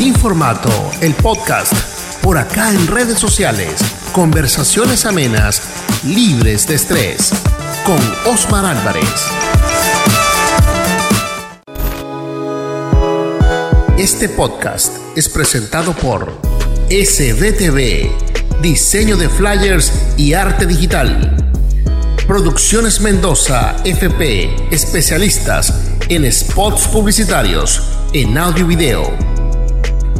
Sin Formato, el podcast, por acá en redes sociales, conversaciones amenas, libres de estrés, con Osmar Álvarez. Este podcast es presentado por SBTV, diseño de flyers y arte digital. Producciones Mendoza, FP, especialistas en spots publicitarios, en audio y video.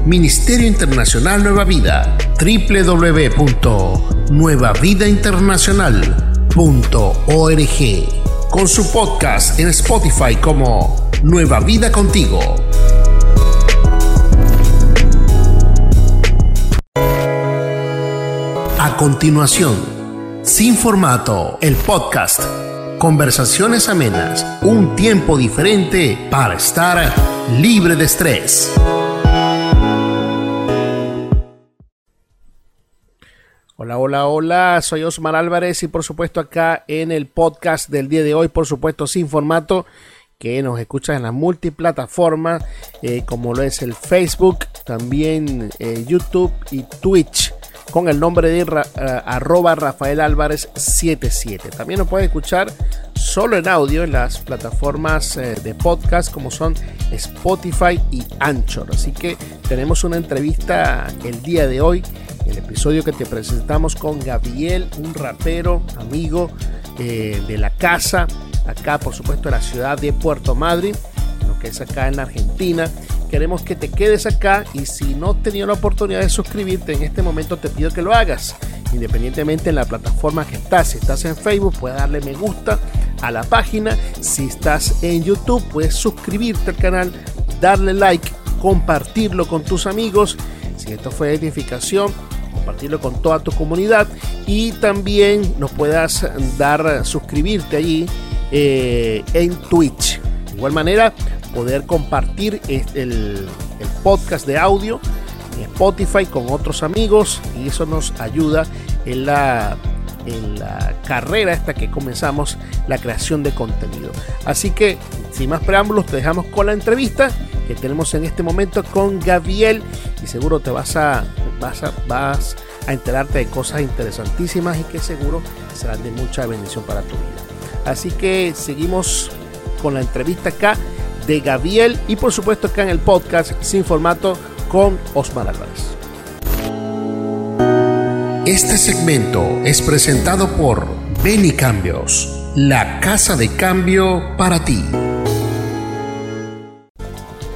Ministerio Internacional Nueva Vida, www.nuevavidainternacional.org, con su podcast en Spotify como Nueva Vida Contigo. A continuación, sin formato, el podcast. Conversaciones amenas, un tiempo diferente para estar libre de estrés. Hola, hola, hola, soy Osmar Álvarez y por supuesto acá en el podcast del día de hoy, por supuesto sin formato, que nos escucha en las multiplataformas, eh, como lo es el Facebook, también eh, YouTube y Twitch con el nombre de eh, arroba Rafael Álvarez 77. También nos puede escuchar solo en audio en las plataformas eh, de podcast como son Spotify y Anchor. Así que tenemos una entrevista el día de hoy, el episodio que te presentamos con Gabriel, un rapero, amigo eh, de la casa, acá por supuesto en la ciudad de Puerto Madryn, que es acá en Argentina. Queremos que te quedes acá y si no has tenido la oportunidad de suscribirte en este momento te pido que lo hagas. Independientemente en la plataforma que estás si estás en Facebook puedes darle me gusta a la página. Si estás en YouTube puedes suscribirte al canal darle like compartirlo con tus amigos. Si esto fue edificación compartirlo con toda tu comunidad. Y también nos puedas dar suscribirte allí eh, en Twitch. De igual manera poder compartir el, podcast de audio en Spotify con otros amigos y eso nos ayuda en la, en la carrera esta que comenzamos, la creación de contenido. Así que, sin más preámbulos, te dejamos con la entrevista que tenemos en este momento con Gabriel y seguro te vas a, vas a, vas a enterarte de cosas interesantísimas y que seguro serán de mucha bendición para tu vida. Así que seguimos con la entrevista acá de Gabriel y por supuesto acá en el podcast sin formato con Osmar Álvarez. Este segmento es presentado por Beni Cambios, la casa de cambio para ti.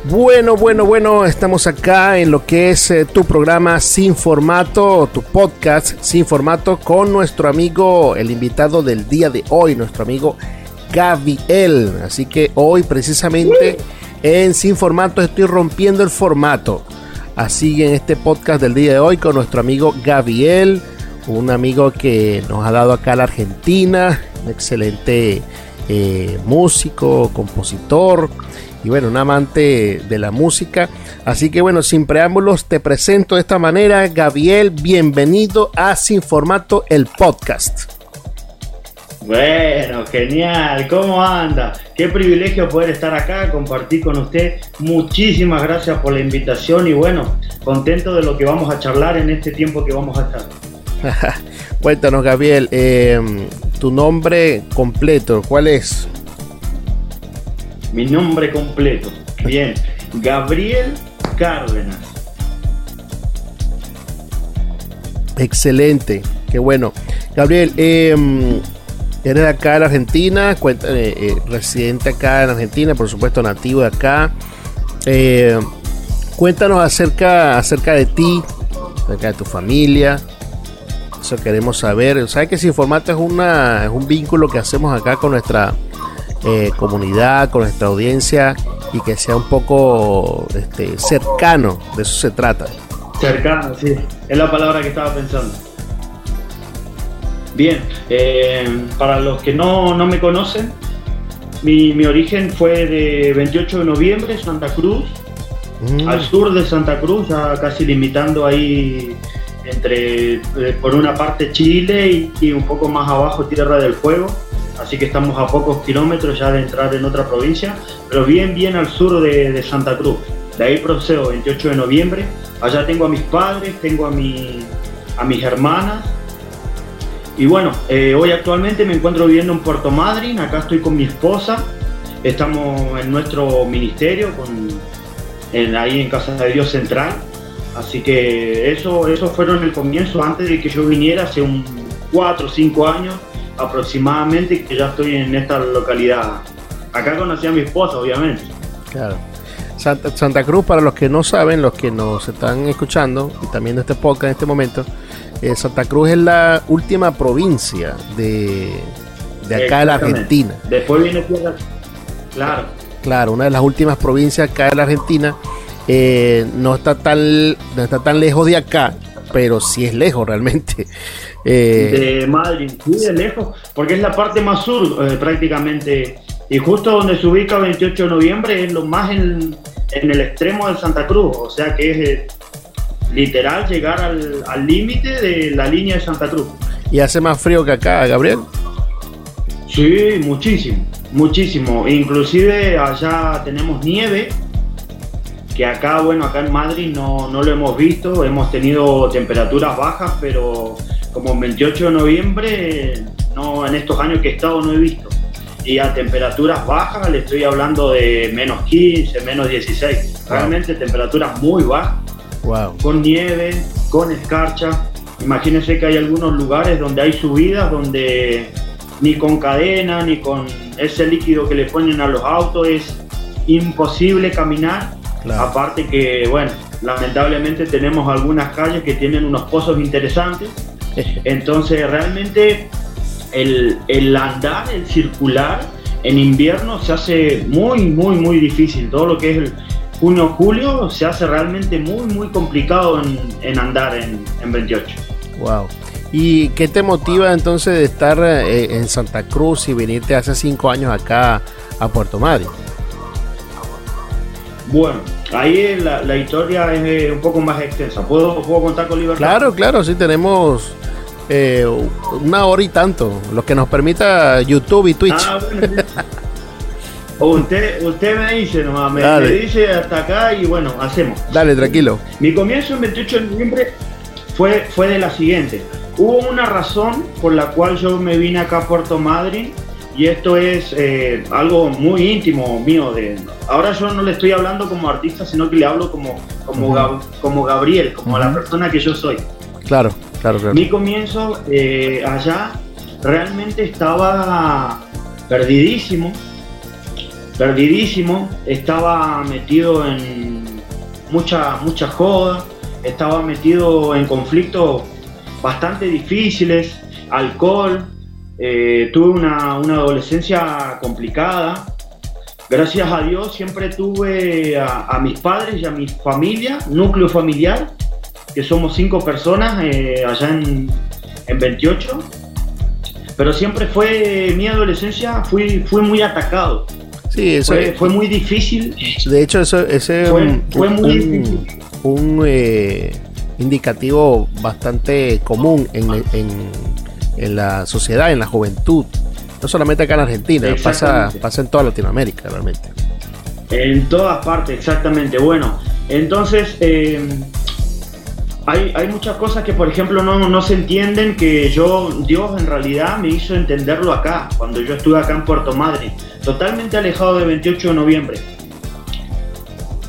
Bueno, bueno, bueno, estamos acá en lo que es eh, tu programa sin formato, tu podcast sin formato con nuestro amigo, el invitado del día de hoy, nuestro amigo Gabriel. Así que hoy precisamente en Sin Formato estoy rompiendo el formato. Así en este podcast del día de hoy con nuestro amigo Gabriel, un amigo que nos ha dado acá a la Argentina, un excelente eh, músico, compositor y bueno, un amante de la música. Así que bueno, sin preámbulos, te presento de esta manera, Gabriel, bienvenido a Sin Formato, el podcast. Bueno, genial, ¿cómo anda? Qué privilegio poder estar acá, compartir con usted. Muchísimas gracias por la invitación y bueno, contento de lo que vamos a charlar en este tiempo que vamos a estar. Cuéntanos, Gabriel, eh, tu nombre completo, ¿cuál es? Mi nombre completo, bien, Gabriel Cárdenas. Excelente, qué bueno. Gabriel, eh, Eres acá en Argentina, eh, eh, residente acá en Argentina, por supuesto nativo de acá. Eh, cuéntanos acerca, acerca de ti, acerca de tu familia. Eso queremos saber. Sabes que Sin Formato es, una, es un vínculo que hacemos acá con nuestra comunidad, con nuestra audiencia y que sea un poco este, cercano. De eso se trata. Cercano, sí. Es la palabra que estaba pensando. Bien, eh, para los que no, me conocen, mi, origen fue de 28 de noviembre, Santa Cruz, mm. al sur de Santa Cruz, ya casi limitando ahí entre, eh, por una parte Chile y, un poco más abajo Tierra del Fuego, así que estamos a pocos kilómetros ya de entrar en otra provincia, pero bien, bien al sur de, Santa Cruz. De ahí procedo 28 de noviembre. Allá tengo a mis padres, tengo a, mi, a mis hermanas. Y bueno, eh, hoy actualmente me encuentro viviendo en Puerto Madryn, acá estoy con mi esposa, estamos en nuestro ministerio, con, ahí en Casa de Dios Central. Así que eso, eso fueron el comienzo antes de que yo viniera, hace un 4 o 5 años aproximadamente, que ya estoy en esta localidad. Acá conocí a mi esposa, obviamente. Claro. Santa, Cruz, para los que no saben, los que nos están escuchando y también de este podcast en este momento, eh, Santa Cruz es la última provincia de, de acá de la Argentina. Después viene Tierra. Claro. Claro, una de las últimas provincias acá de la Argentina. Eh, no, está tan, no está tan lejos de acá, pero sí es lejos realmente. Eh, de Madrid, sí, de lejos, porque es la parte más sur prácticamente y justo donde se ubica 28 de noviembre es lo más en, el extremo de Santa Cruz, o sea que es eh, literal llegar al límite de la línea de Santa Cruz. ¿Y hace más frío que acá, Gabriel? Sí, muchísimo, muchísimo. Inclusive allá tenemos nieve, que acá, bueno, acá en Madrid no, no lo hemos visto, hemos tenido temperaturas bajas, pero como el 28 de noviembre, no, en estos años que he estado no he visto y a temperaturas bajas, le estoy hablando de menos 15, menos 16. Realmente temperaturas muy bajas. Wow. Con nieve, con escarcha. Imagínense que hay algunos lugares donde hay subidas donde ni con cadena, ni con ese líquido que le ponen a los autos es imposible caminar. Aparte que, bueno, lamentablemente tenemos algunas calles que tienen unos pozos interesantes. Entonces realmente el, andar, el circular, en invierno se hace muy, muy, muy difícil. Todo lo que es el junio, julio, se hace realmente muy, muy complicado en, andar en, en, 28. Wow. ¿Y qué te motiva entonces de estar eh, en Santa Cruz y venirte hace cinco años acá a Puerto Madryn? Bueno, ahí la, la, historia es eh, un poco más extensa. ¿Puedo, ¿Puedo contar con libertad? Claro, claro, sí tenemos eh, una hora y tanto, lo que nos permita YouTube y Twitch. Ah, usted, usted me dice nomás, me, dice hasta acá y bueno, hacemos. Dale, tranquilo. Mi comienzo en 28 de noviembre fue, fue de la siguiente. Hubo una razón por la cual yo me vine acá a Puerto Madryn y esto es eh, algo muy íntimo mío. De, ahora yo no le estoy hablando como artista, sino que le hablo como, como, como Gabriel, como la persona que yo soy. Claro. Mi comienzo eh, allá realmente estaba perdidísimo, perdidísimo, estaba metido en mucha, mucha joda, estaba metido en conflictos bastante difíciles, alcohol, eh, tuve una, adolescencia complicada. Gracias a Dios siempre tuve a mis padres y a mi familia, núcleo familiar, que somos cinco personas eh, allá en, en 28. Pero siempre fue mi adolescencia, fui, fui muy atacado. Sí, eso fue, muy difícil. De hecho, eso ese fue, fue un, muy difícil. Un eh, indicativo bastante común en, en, en, la sociedad, en la juventud. No solamente acá en Argentina, pasa, pasa en toda Latinoamérica realmente. En todas partes, exactamente. Bueno, entonces eh, hay, muchas cosas que, por ejemplo, no, se entienden, que yo, Dios en realidad me hizo entenderlo acá, cuando yo estuve acá en Puerto Madre, totalmente alejado de 28 de noviembre.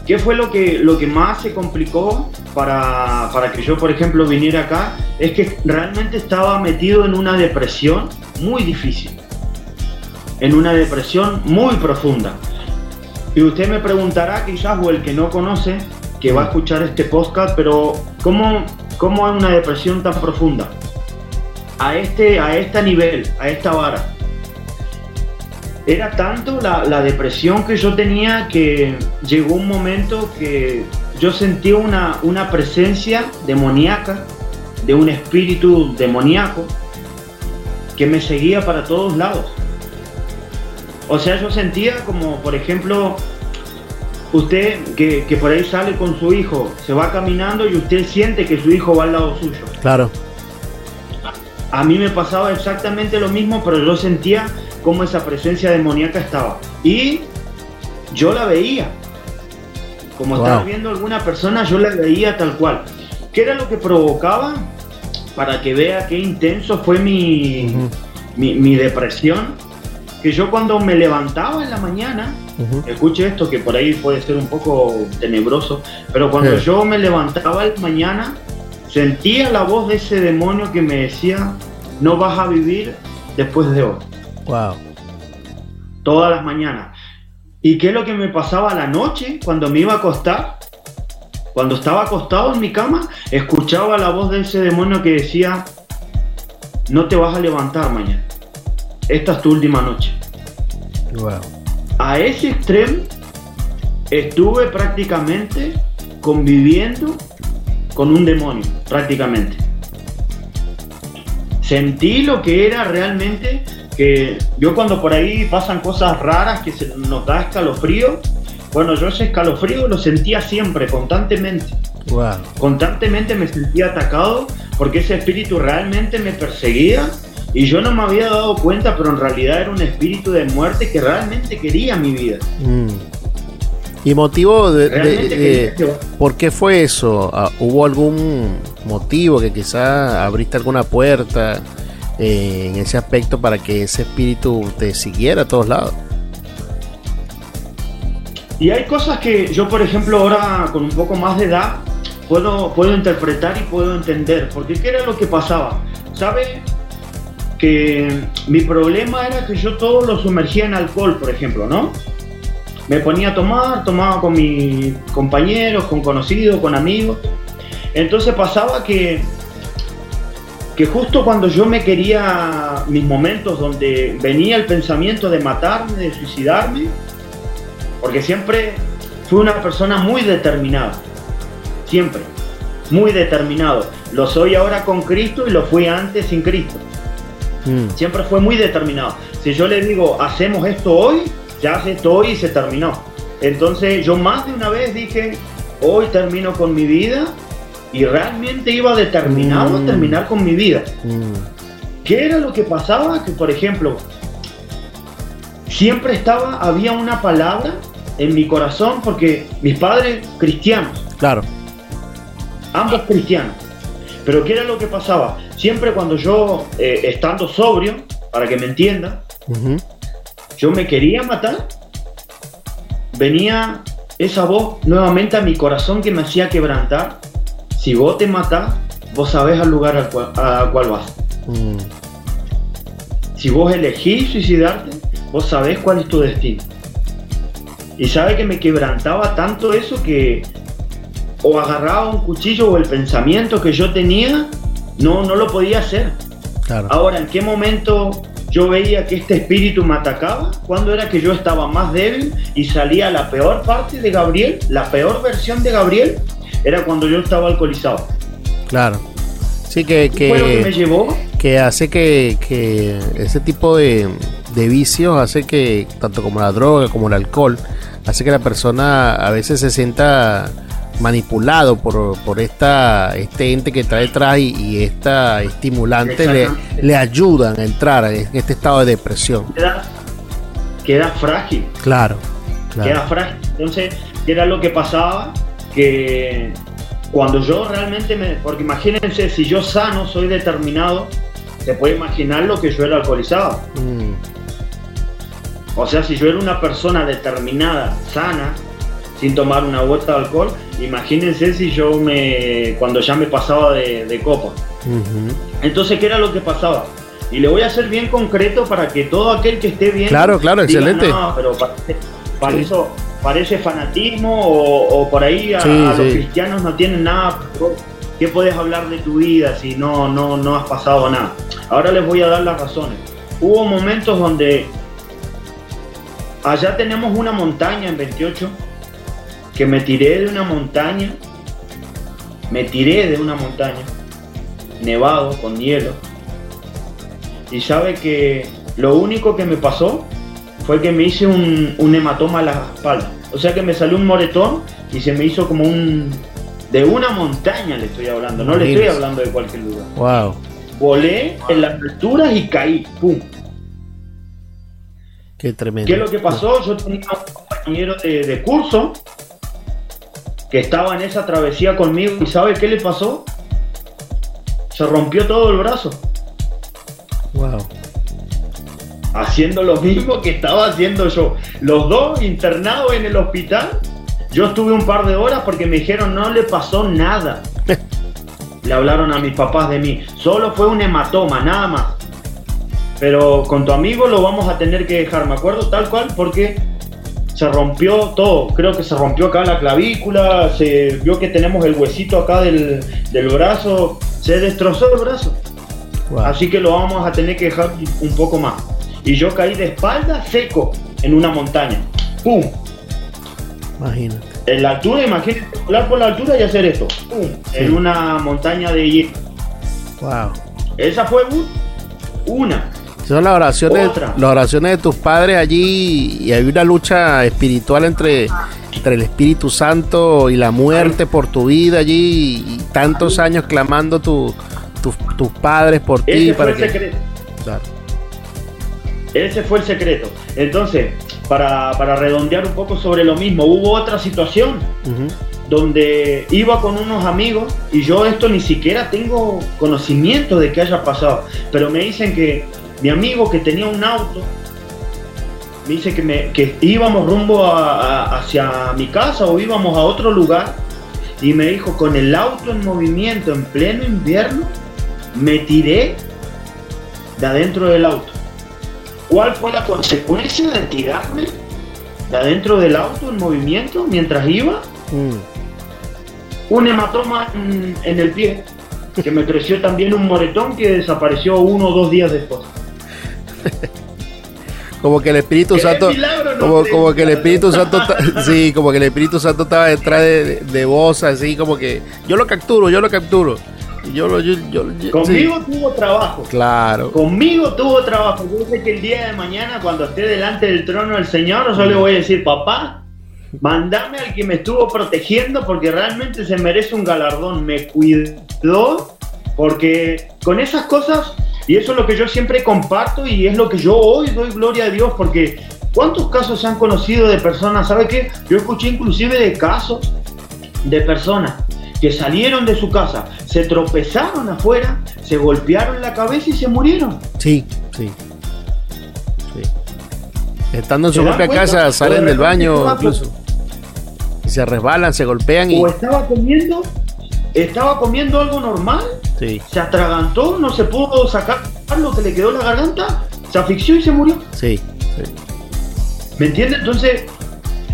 ¿Qué fue lo que, lo que más se complicó para, para que yo, por ejemplo, viniera acá? Es que realmente estaba metido en una depresión muy difícil, en una depresión muy profunda. Y usted me preguntará, quizás, o el que no conoce, que va a escuchar este podcast, pero ¿cómo, cómo es una depresión tan profunda? A este, a este nivel, a esta vara. Era tanto la, la depresión que yo tenía que llegó un momento que yo sentí una, una presencia demoníaca, de un espíritu demoníaco, que me seguía para todos lados. O sea, yo sentía como, por ejemplo, usted que, por ahí sale con su hijo, se va caminando y usted siente que su hijo va al lado suyo. Claro. A mí me pasaba exactamente lo mismo, pero yo sentía como esa presencia demoníaca estaba. Y yo la veía. Como estaba viendo alguna persona, yo la veía tal cual. ¿Qué era lo que provocaba? Para que vea qué intenso fue mi, mi, depresión. Que yo cuando me levantaba en la mañana, escuche esto que por ahí puede ser un poco tenebroso, pero cuando yo me levantaba en la mañana, sentía la voz de ese demonio que me decía, no vas a vivir después de hoy. Wow. Todas las mañanas. ¿Y qué es lo que me pasaba a la noche cuando me iba a acostar? Cuando estaba acostado en mi cama, escuchaba la voz de ese demonio que decía, no te vas a levantar mañana. Esta es tu última noche. Wow. A ese extremo estuve prácticamente conviviendo con un demonio, prácticamente. Sentí lo que era realmente que yo cuando por ahí pasan cosas raras que se nos da escalofrío, bueno, yo ese escalofrío lo sentía siempre, constantemente. Constantemente me sentía atacado porque ese espíritu realmente me perseguía y yo no me había dado cuenta, pero en realidad era un espíritu de muerte que realmente quería mi vida. Mm. ¿Y motivo de, por qué fue eso? Ah, ¿Hubo algún motivo que quizás abriste alguna puerta? Eh, en ese aspecto para que ese espíritu te siguiera a todos lados. Y hay cosas que yo, por ejemplo, ahora con un poco más de edad, puedo, puedo interpretar y puedo entender. Porque ¿qué era lo que pasaba? ¿Sabe? Mi problema era que yo todo lo sumergía en alcohol, por ejemplo, ¿no? Me ponía a tomar, tomaba con mis compañeros, con conocidos, con amigos. Entonces pasaba que que justo cuando yo me quería, mis momentos donde venía el pensamiento de matarme, de suicidarme, porque siempre fui una persona muy determinada, siempre, muy determinado. Lo soy ahora con Cristo y lo fui antes sin Cristo. Mm. Siempre fue muy determinado. Si yo le digo, hacemos esto hoy, ya hace esto hoy y se terminó. Entonces yo más de una vez dije, hoy termino con mi vida y realmente iba determinado a mm. terminar con mi vida. Mm. ¿Qué era lo que pasaba? Que por ejemplo, siempre estaba, había una palabra en mi corazón porque mis padres cristianos. Claro. Ambos cristianos. Pero ¿qué era lo que pasaba? Siempre cuando yo, eh, estando sobrio, para que me entienda, yo me quería matar, venía esa voz nuevamente a mi corazón que me hacía quebrantar si vos te matás, vos sabés al lugar al cual, a cual vas. Mm. Si vos elegís suicidarte, vos sabés cuál es tu destino. Y sabe que me quebrantaba tanto eso que o agarraba un cuchillo o el pensamiento que yo tenía, no, no lo podía hacer. Ahora, ¿en qué momento yo veía que este espíritu me atacaba? Cuando era que yo estaba más débil y salía la peor parte de Gabriel, la peor versión de Gabriel, era cuando yo estaba alcoholizado. Claro. Sí, que, que, que me llevó? que hace que, que ese tipo de, de, vicios hace que, tanto como la droga como el alcohol, hace que la persona a veces se sienta manipulado por, por esta, este ente que trae detrás y, esta estimulante le, le, ayudan a entrar en este estado de depresión. Queda, queda frágil. Claro, claro. Queda frágil. Entonces, ¿qué era lo que pasaba? que cuando yo realmente me... Porque imagínense, si yo sano, soy determinado, se puede imaginar lo que yo era alcoholizado. Mm. O sea, si yo era una persona determinada, sana, sin tomar una vuelta de alcohol, imagínense si yo me... cuando ya me pasaba de, copa. Entonces, ¿qué era lo que pasaba? Y le voy a ser bien concreto para que todo aquel que esté bien... Claro, claro, excelente. No, pero para, eso parece fanatismo o, por ahí a, los cristianos no tienen nada. ¿Qué puedes hablar de tu vida si no, no, no has pasado nada? Ahora les voy a dar las razones. Hubo momentos donde allá tenemos una montaña en 28 que me tiré de una montaña, me tiré de una montaña, nevado, con hielo, y sabe que lo único que me pasó fue que me hice un, un hematoma a la espalda. O sea que me salió un moretón y se me hizo como un... De una montaña le estoy hablando, no le estoy hablando de cualquier lugar. Wow. Volé en las alturas y caí. ¡Pum! Qué tremendo. ¿Qué es lo que pasó? Yo tenía un compañero de, curso que estaba en esa travesía conmigo y ¿sabe qué le pasó? Se rompió todo el brazo. Wow. Haciendo lo mismo que estaba haciendo yo. Los dos internados en el hospital. Yo estuve un par de horas porque me dijeron no le pasó nada. le hablaron a mis papás de mí. Solo fue un hematoma, nada más. Pero con tu amigo lo vamos a tener que dejar, me acuerdo tal cual, porque se rompió todo. Creo que se rompió acá la clavícula, se vio que tenemos el huesito acá del, del brazo, se destrozó el brazo. Así que lo vamos a tener que dejar un poco más. Y yo caí de espalda seco en una montaña. ¡Pum! Imagínate. En la altura, imagínate volar por la altura y hacer esto. ¡Pum! En una montaña de hielo. Wow. Esa fue una. Son las oraciones, las oraciones de tus padres allí y hay una lucha espiritual entre, entre el Espíritu Santo y la muerte por tu vida allí y tantos años clamando tu, tus padres por ti. para el secreto. Ese fue el secreto. Entonces, para, redondear un poco sobre lo mismo, hubo otra situación donde iba con unos amigos y yo esto ni siquiera tengo conocimiento de que haya pasado, pero me dicen que mi amigo que tenía un auto, me dice que, me, que íbamos rumbo hacia mi casa o íbamos a otro lugar y me dijo, con el auto en movimiento en pleno invierno, me tiré de adentro del auto. ¿Cuál fue la consecuencia de tirarme de adentro del auto en movimiento mientras iba? Mm. Un hematoma en, el pie, que me creció también un moretón que desapareció uno o dos días después. como que el Espíritu Santo como, como que el Espíritu Santo sí como que el Espíritu Santo estaba detrás de, vos así como que yo lo capturo yo lo capturo. Yo lo yo, conmigo tuvo trabajo. Claro. Conmigo tuvo trabajo. Yo sé que el día de mañana cuando esté delante del trono del Señor yo le voy a decir papá mandame al que me estuvo protegiendo porque realmente se merece un galardón. Me cuidó porque con esas cosas y eso es lo que yo siempre comparto y es lo que yo hoy doy gloria a Dios porque ¿cuántos casos se han conocido de personas? ¿Sabe qué? Yo escuché inclusive de casos de personas que salieron de su casa, se tropezaron afuera, se golpearon la cabeza y se murieron. Sí, sí. sí. Estando en su propia casa, salen del baño incluso. Y se resbalan, se golpean y... O estaba comiendo, estaba comiendo algo normal se atragantó, no se pudo sacar lo que le quedó en la garganta, se asfixió y se murió. Sí, ¿Me entiendes? Entonces,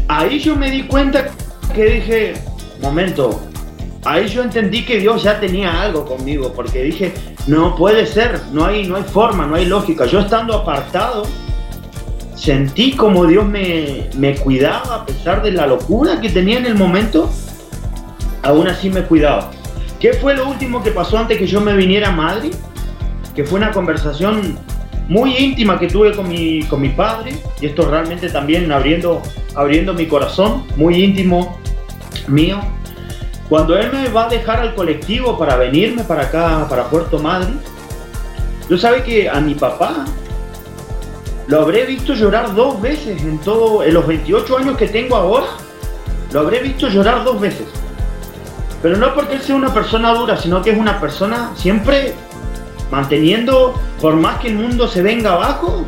ahí yo me di cuenta que dije, momento, ahí yo entendí que Dios ya tenía algo conmigo, porque dije, no puede ser, no hay, no hay forma, no hay lógica. Yo estando apartado, sentí como Dios me, me cuidaba a pesar de la locura que tenía en el momento, aún así me cuidaba. ¿Qué fue lo último que pasó antes que yo me viniera a Madrid? Que fue una conversación muy íntima que tuve con mi, con mi padre, y esto realmente también abriendo, abriendo mi corazón, muy íntimo mío. Cuando él me va a dejar al colectivo para venirme para acá, para Puerto Madrid, yo sabe que a mi papá lo habré visto llorar dos veces en todo, en los 28 años que tengo ahora, lo habré visto llorar dos veces. Pero no porque él sea una persona dura, sino que es una persona siempre manteniendo, por más que el mundo se venga abajo,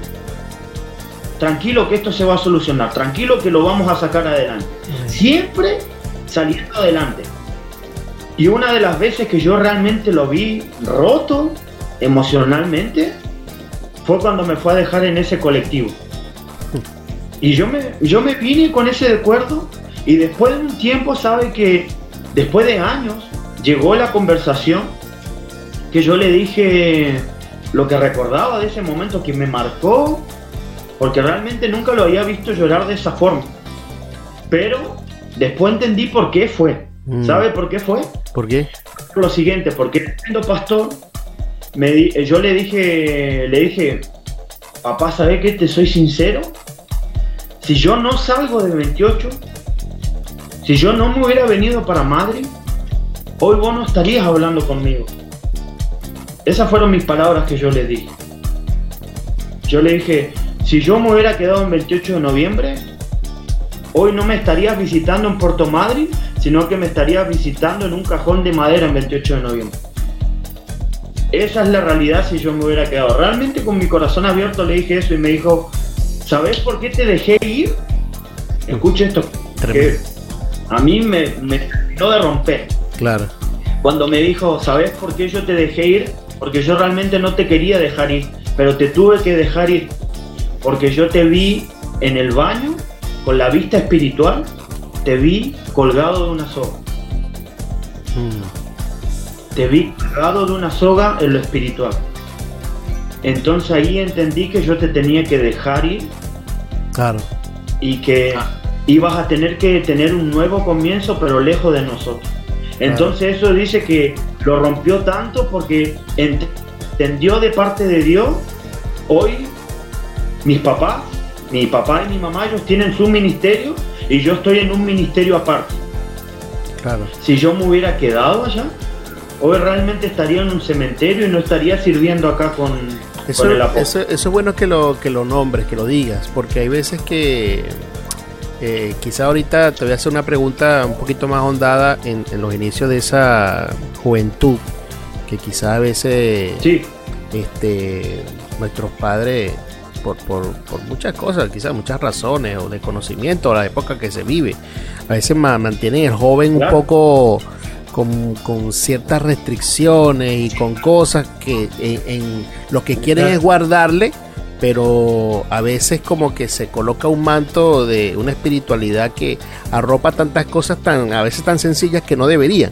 tranquilo que esto se va a solucionar, tranquilo que lo vamos a sacar adelante. Siempre saliendo adelante. Y una de las veces que yo realmente lo vi roto emocionalmente fue cuando me fue a dejar en ese colectivo. Y yo me, yo me vine con ese recuerdo y después de un tiempo sabe que Después de años llegó la conversación que yo le dije lo que recordaba de ese momento que me marcó, porque realmente nunca lo había visto llorar de esa forma. Pero después entendí por qué fue. Mm. ¿Sabe por qué fue? ¿Por qué? Lo siguiente, porque siendo pastor, me yo le dije, le dije, papá, ¿sabe qué? Te soy sincero. Si yo no salgo de 28, si yo no me hubiera venido para Madrid, hoy vos no estarías hablando conmigo. Esas fueron mis palabras que yo le dije. Yo le dije, si yo me hubiera quedado el 28 de noviembre, hoy no me estarías visitando en Puerto Madrid, sino que me estaría visitando en un cajón de madera en 28 de noviembre. Esa es la realidad si yo me hubiera quedado. Realmente con mi corazón abierto le dije eso y me dijo, ¿sabes por qué te dejé ir? Escuche esto, a mí me, me terminó de romper. Claro. Cuando me dijo, ¿sabes por qué yo te dejé ir? Porque yo realmente no te quería dejar ir, pero te tuve que dejar ir. Porque yo te vi en el baño con la vista espiritual, te vi colgado de una soga. Mm. Te vi colgado de una soga en lo espiritual. Entonces ahí entendí que yo te tenía que dejar ir. Claro. Y que ah. Ibas a tener que tener un nuevo comienzo, pero lejos de nosotros. Entonces eso dice que lo rompió tanto porque entendió de parte de Dios, hoy mis papás, mi papá y mi mamá, ellos tienen su ministerio y yo estoy en un ministerio aparte. Claro. Si yo me hubiera quedado allá, hoy realmente estaría en un cementerio y no estaría sirviendo acá con, eso, el eso, eso, es bueno que lo, que lo nombres, que lo digas, porque hay veces que eh, quizá ahorita te voy a hacer una pregunta un poquito más hondada en, los inicios de esa juventud, que quizá a veces este, nuestros padres, por, por, muchas cosas, quizás muchas razones, o de conocimiento, o la época que se vive, a veces mantienen el joven un poco con, ciertas restricciones y con cosas que en lo que quieren es guardarle pero a veces como que se coloca un manto de una espiritualidad que arropa tantas cosas tan a veces tan sencillas que no deberían.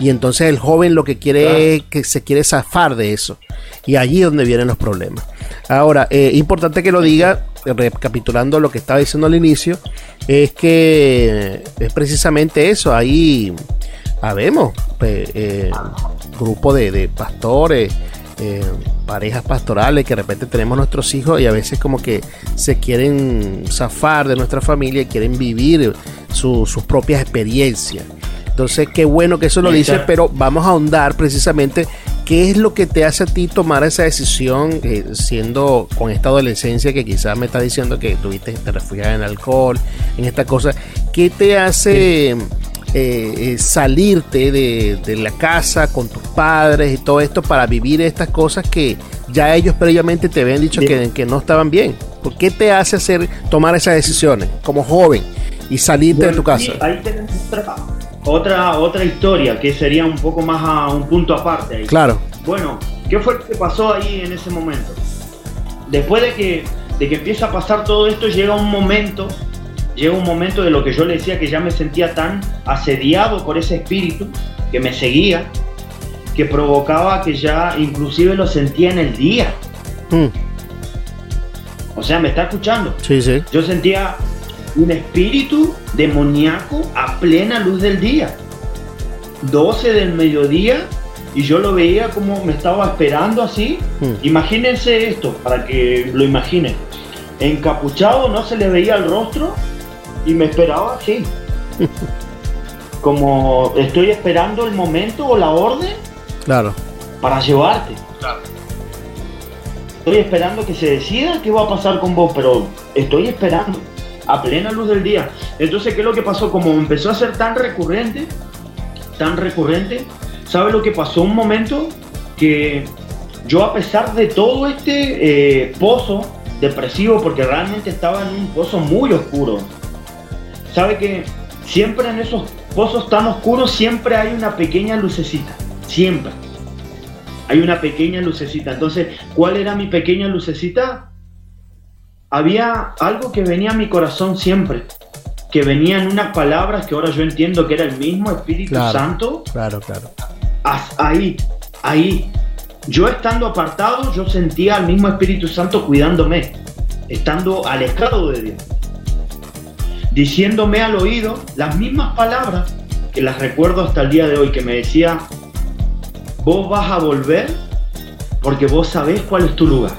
Y entonces el joven lo que quiere es que se quiere zafar de eso. Y allí es donde vienen los problemas. Ahora, eh, importante que lo diga, recapitulando lo que estaba diciendo al inicio, es que es precisamente eso. Ahí habemos eh, grupo de, de pastores, eh, parejas pastorales que de repente tenemos nuestros hijos y a veces como que se quieren zafar de nuestra familia y quieren vivir sus propias experiencias. Entonces, qué bueno que eso lo dice, pero vamos a ahondar precisamente qué es lo que te hace a ti tomar esa decisión, eh, siendo con esta adolescencia que quizás me está diciendo que tuviste te refugiar en alcohol, en esta cosa. ¿Qué te hace eh, eh, salirte de, la casa con tus padres y todo esto para vivir estas cosas que ya ellos previamente te habían dicho que, que, no estaban bien. ¿Por qué te hace hacer tomar esas decisiones como joven y salirte de tu casa? ahí tenemos otra, otra, historia que sería un poco más a un punto aparte. Claro. Bueno, ¿qué fue lo que pasó ahí en ese momento? Después de que, de que empieza a pasar todo esto, llega un momento llega un momento de lo que yo le decía que ya me sentía tan asediado por ese espíritu que me seguía, que provocaba que ya inclusive lo sentía en el día. Hmm. O sea, me está escuchando. Sí, sí. Yo sentía un espíritu demoníaco a plena luz del día. 12 del mediodía y yo lo veía como me estaba esperando así. Hmm. Imagínense esto, para que lo imaginen. Encapuchado, no se le veía el rostro, y me esperaba así. Como estoy esperando el momento o la orden. Claro. Para llevarte. Estoy esperando que se decida qué va a pasar con vos, pero estoy esperando a plena luz del día. Entonces, ¿qué es lo que pasó? Como empezó a ser tan recurrente, tan recurrente, ¿sabe lo que pasó? Un momento que yo a pesar de todo este eh, pozo depresivo, porque realmente estaba en un pozo muy oscuro, sabe que siempre en esos pozos tan oscuros siempre hay una pequeña lucecita, siempre. Hay una pequeña lucecita. Entonces, ¿cuál era mi pequeña lucecita? Había algo que venía a mi corazón siempre, que venía en unas palabras que ahora yo entiendo que era el mismo Espíritu Santo. Claro, claro. Ahí, ahí. Yo estando apartado, yo sentía al mismo Espíritu Santo cuidándome, estando alejado de Dios diciéndome al oído las mismas palabras que las recuerdo hasta el día de hoy, que me decía, vos vas a volver porque vos sabés cuál es tu lugar.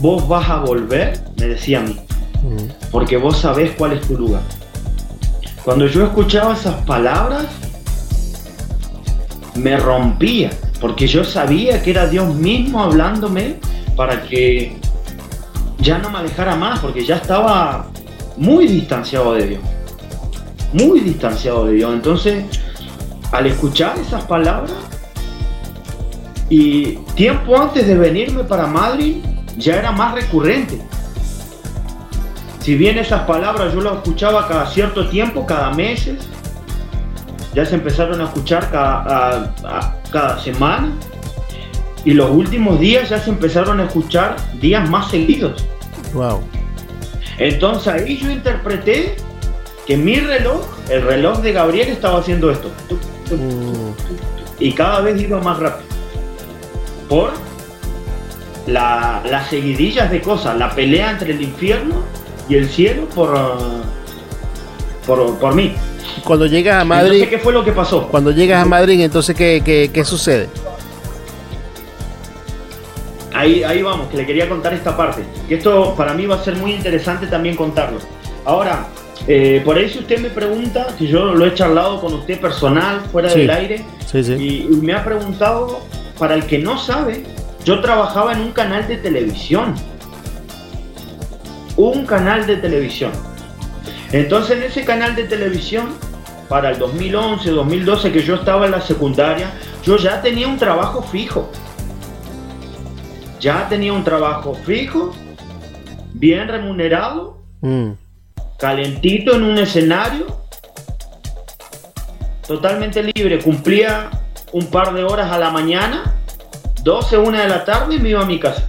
Vos vas a volver, me decía a mí, mm. porque vos sabés cuál es tu lugar. Cuando yo escuchaba esas palabras, me rompía, porque yo sabía que era Dios mismo hablándome para que ya no me alejara más porque ya estaba muy distanciado de Dios. muy distanciado de Dios. Entonces, al escuchar esas palabras, y tiempo antes de venirme para Madrid, ya era más recurrente. Si bien esas palabras yo las escuchaba cada cierto tiempo, cada mes, ya se empezaron a escuchar cada, cada semana. Y los últimos días ya se empezaron a escuchar días más seguidos. Wow. Entonces ahí yo interpreté que mi reloj, el reloj de Gabriel, estaba haciendo esto. Y cada vez iba más rápido. Por las seguidillas de cosas, la pelea entre el infierno y el cielo por, por, por mí. Cuando llegas a Madrid. Entonces, ¿Qué fue lo que pasó? Cuando llegas a Madrid, entonces, ¿qué, qué, qué sucede? Ahí, ahí vamos, que le quería contar esta parte. Esto para mí va a ser muy interesante también contarlo. Ahora, eh, por ahí si usted me pregunta, que yo lo he charlado con usted personal, fuera del aire, Y, y, me ha preguntado, para el que no sabe, yo trabajaba en un canal de televisión. Un canal de televisión. Entonces en ese canal de televisión, para el 2011, 2012, que yo estaba en la secundaria, yo ya tenía un trabajo fijo ya tenía un trabajo fijo, bien remunerado, mm. calentito en un escenario, totalmente libre. Cumplía un par de horas a la mañana, 12, 1 de la tarde y me iba a mi casa.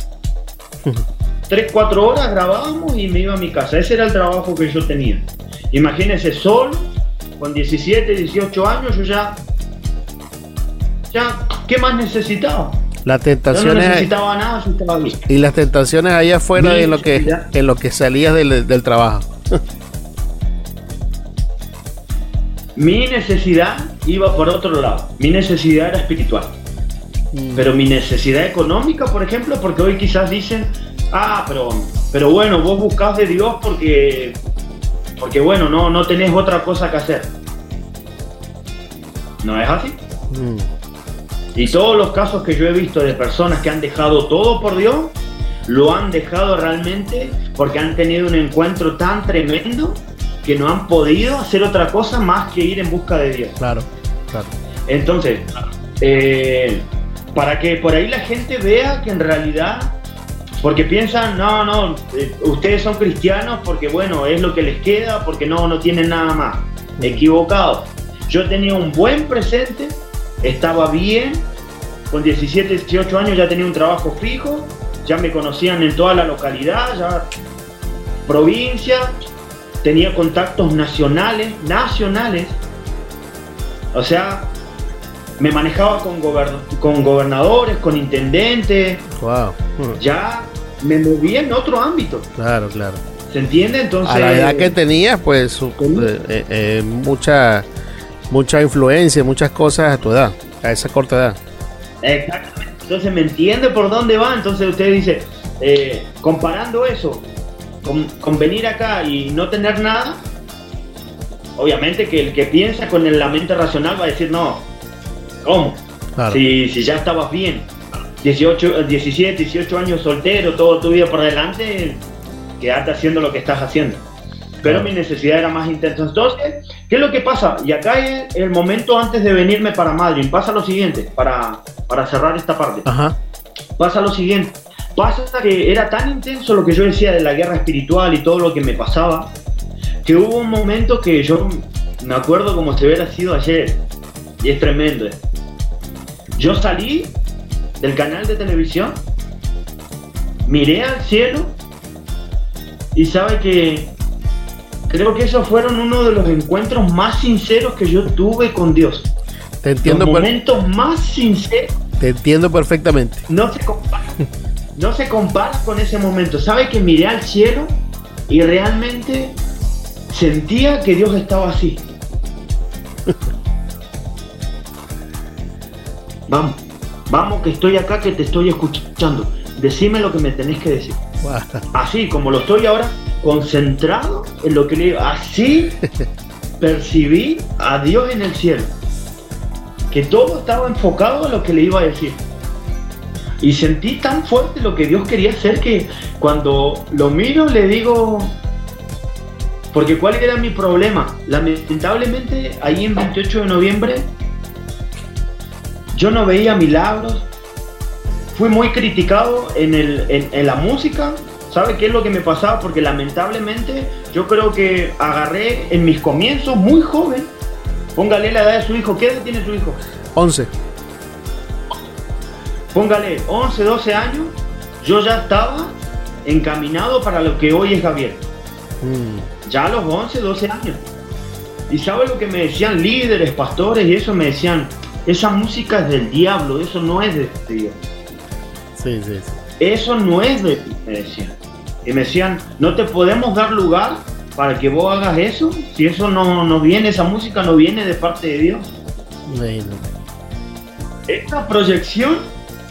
3, 4 horas grabábamos y me iba a mi casa. Ese era el trabajo que yo tenía. Imagínense, solo, con 17, 18 años, yo ya, ya, ¿qué más necesitaba? Las tentaciones. no necesitaba nada. Y las tentaciones allá afuera en lo que en lo que salías del, del trabajo. mi necesidad iba por otro lado. Mi necesidad era espiritual. Mm. Pero mi necesidad económica, por ejemplo, porque hoy quizás dicen, ah, pero, pero bueno, vos buscás de Dios porque, porque bueno, no, no tenés otra cosa que hacer. ¿No es así? Mm. Y todos los casos que yo he visto de personas que han dejado todo por Dios, lo han dejado realmente porque han tenido un encuentro tan tremendo que no han podido hacer otra cosa más que ir en busca de Dios. Claro, claro. Entonces, eh, para que por ahí la gente vea que en realidad, porque piensan, no, no, eh, ustedes son cristianos porque bueno, es lo que les queda, porque no, no tienen nada más. Mm. Equivocado. Yo tenía un buen presente estaba bien, con 17, 18 años ya tenía un trabajo fijo, ya me conocían en toda la localidad, ya provincia, tenía contactos nacionales, nacionales, o sea, me manejaba con, con gobernadores, con intendentes, wow. ya me movía en otro ámbito. Claro, claro. ¿Se entiende? Entonces... A la edad que tenías, pues, eh, eh, eh, mucha mucha influencia, muchas cosas a tu edad, a esa corta edad. Exactamente. Entonces me entiende por dónde va. Entonces usted dice, eh, comparando eso con, venir acá y no tener nada, obviamente que el que piensa con la mente racional va a decir, no, ¿cómo? Si, si ya estabas bien, 18, 17, 18 años soltero, todo tu vida por delante, quedate haciendo lo que estás haciendo pero mi necesidad era más intensa. Entonces, ¿qué es lo que pasa? Y acá es el momento antes de venirme para Madrid. Pasa lo siguiente, para, para cerrar esta parte. Pasa lo siguiente. Pasa que era tan intenso lo que yo decía de la guerra espiritual y todo lo que me pasaba, que hubo un momento que yo me acuerdo como si hubiera sido ayer. Y es tremendo. Yo salí del canal de televisión, miré al cielo y sabe que Creo que esos fueron uno de los encuentros más sinceros que yo tuve con Dios. Te entiendo. Los momentos más sinceros. Te entiendo perfectamente. No se compara. no se compara con ese momento. Sabe que miré al cielo y realmente sentía que Dios estaba así. vamos, vamos que estoy acá, que te estoy escuchando. Decime lo que me tenés que decir. Así como lo estoy ahora, concentrado en lo que le así percibí a Dios en el cielo que todo estaba enfocado en lo que le iba a decir y sentí tan fuerte lo que Dios quería hacer que cuando lo miro le digo Porque ¿cuál era mi problema? Lamentablemente, ahí en 28 de noviembre, yo no veía milagros. Fui muy criticado en, el, en, la música. ¿Sabe qué es lo que me pasaba? Porque lamentablemente yo creo que agarré en mis comienzos muy joven. Póngale la edad de su hijo. ¿Qué edad tiene su hijo? 11. Póngale 11, 12 años. Yo ya estaba encaminado para lo que hoy es Gabriel. Mm. Ya a los 11, 12 años. Y sabe lo que me decían líderes, pastores y eso me decían, esa música es del diablo, eso no es de Dios. Sí, sí, sí. Eso no es de me decían. Y me decían, no te podemos dar lugar para que vos hagas eso, si eso no, no viene, esa música no viene de parte de Dios. Esta proyección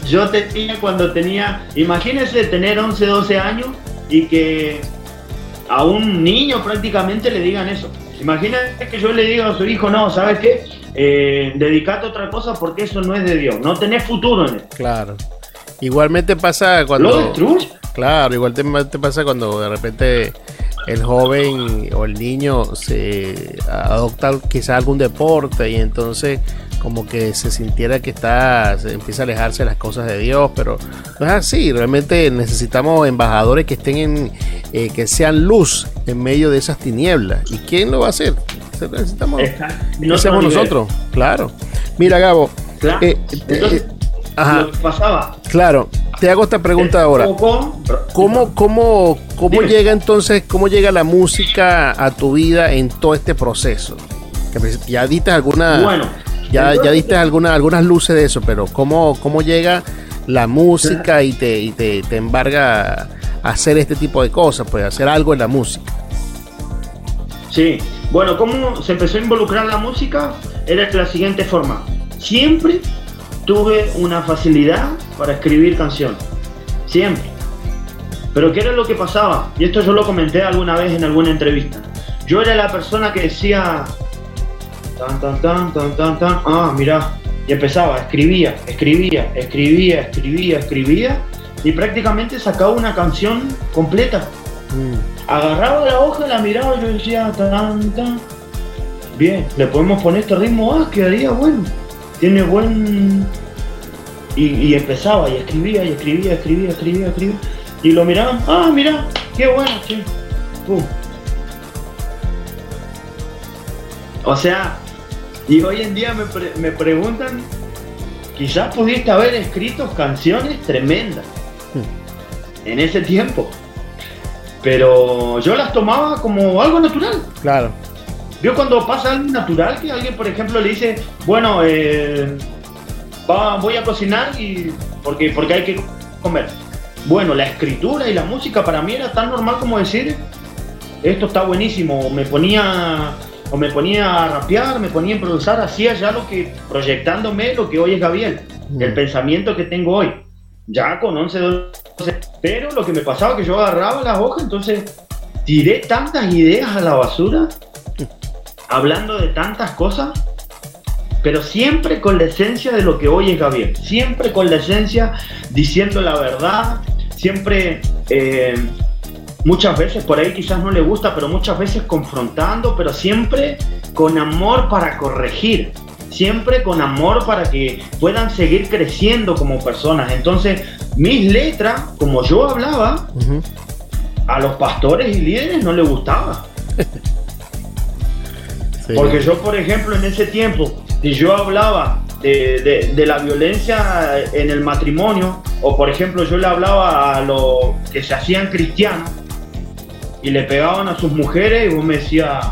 yo tenía cuando tenía, imagínense tener 11, 12 años y que a un niño prácticamente le digan eso. Imagínate que yo le diga a su hijo, no, ¿sabes qué? Eh, dedicate a otra cosa porque eso no es de Dios. No tenés futuro en eso. Claro. Igualmente pasa cuando... Lo destruye. Claro, igual te, pasa cuando de repente el joven o el niño se adopta quizás algún deporte y entonces como que se sintiera que está, se empieza a alejarse de las cosas de Dios, pero no es así, realmente necesitamos embajadores que estén en, eh, que sean luz en medio de esas tinieblas. ¿Y quién lo va a hacer? Necesitamos, no seamos nosotros, claro. Mira, Gabo, eh, eh, pasaba. Claro, te hago esta pregunta ahora. ¿Cómo, cómo, cómo llega entonces, cómo llega la música a tu vida en todo este proceso? Ya diste alguna, bueno, ya, ya diste alguna, algunas luces de eso, pero ¿cómo, cómo llega la música y te, y te, te embarga a hacer este tipo de cosas, pues hacer algo en la música? Sí, bueno, ¿cómo se empezó a involucrar la música? Era de la siguiente forma. Siempre tuve una facilidad para escribir canciones. Siempre. Pero ¿qué era lo que pasaba? Y esto yo lo comenté alguna vez en alguna entrevista. Yo era la persona que decía, tan, tan, tan, tan, tan, tan. Ah, mira. Y empezaba, escribía, escribía, escribía, escribía, escribía. Y prácticamente sacaba una canción completa. Mm. Agarraba la hoja, la miraba y yo decía, tan, tan. Bien, le podemos poner este ritmo, ah, quedaría bueno. Tiene buen. Y, empezaba, y escribía, y escribía, escribía, escribía, escribía. Y lo miraban, ah, mira, qué bueno, sí. Pum. O sea, y hoy en día me, preguntan, quizás pudiste haber escrito canciones tremendas hmm. en ese tiempo. Pero yo las tomaba como algo natural. Claro. Vio cuando pasa algo natural que alguien, por ejemplo, le dice, bueno, eh, voy a cocinar y porque, porque hay que comer. Bueno, la escritura y la música para mí era tan normal como decir, esto está buenísimo. Me ponía o me ponía a rapear, me ponía a improvisar, hacía ya lo que, proyectándome lo que hoy es Gabriel, el mm. pensamiento que tengo hoy, ya con 11, 12, pero lo que me pasaba que yo agarraba las hojas, entonces tiré tantas ideas a la basura, hablando de tantas cosas, pero siempre con la esencia de lo que hoy es Gabriel, siempre con la esencia diciendo la verdad, siempre... Eh, muchas veces, por ahí quizás no le gusta, pero muchas veces confrontando, pero siempre con amor para corregir, siempre con amor para que puedan seguir creciendo como personas. Entonces, mis letras, como yo hablaba, a los pastores y líderes no les gustaba. Porque yo, por ejemplo, en ese tiempo, si yo hablaba de, de, la violencia en el matrimonio, o por ejemplo yo le hablaba a los que se hacían cristianos, y le pegaban a sus mujeres y vos me decías,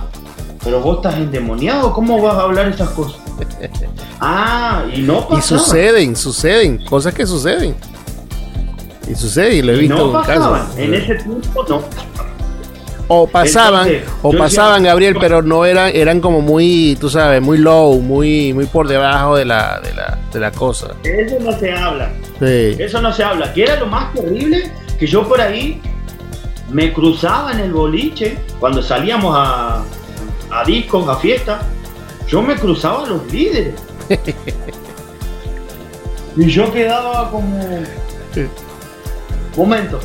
pero vos estás endemoniado, ¿cómo vas a hablar esas cosas? ah, y no pasaba. Y suceden, suceden, cosas que suceden. Y sucede, y lo he visto no pasaban. En ese tiempo no. O pasaban, o pasaban, Gabriel, pero no eran, eran como muy, tú sabes, muy low, muy, muy por debajo de la, de la, de la cosa. Eso no se habla. Sí. Eso no se habla. Que era lo más terrible que yo por ahí me cruzaba en el boliche cuando salíamos a, a discos, a fiestas. Yo me cruzaba a los líderes. y yo quedaba como. Momento.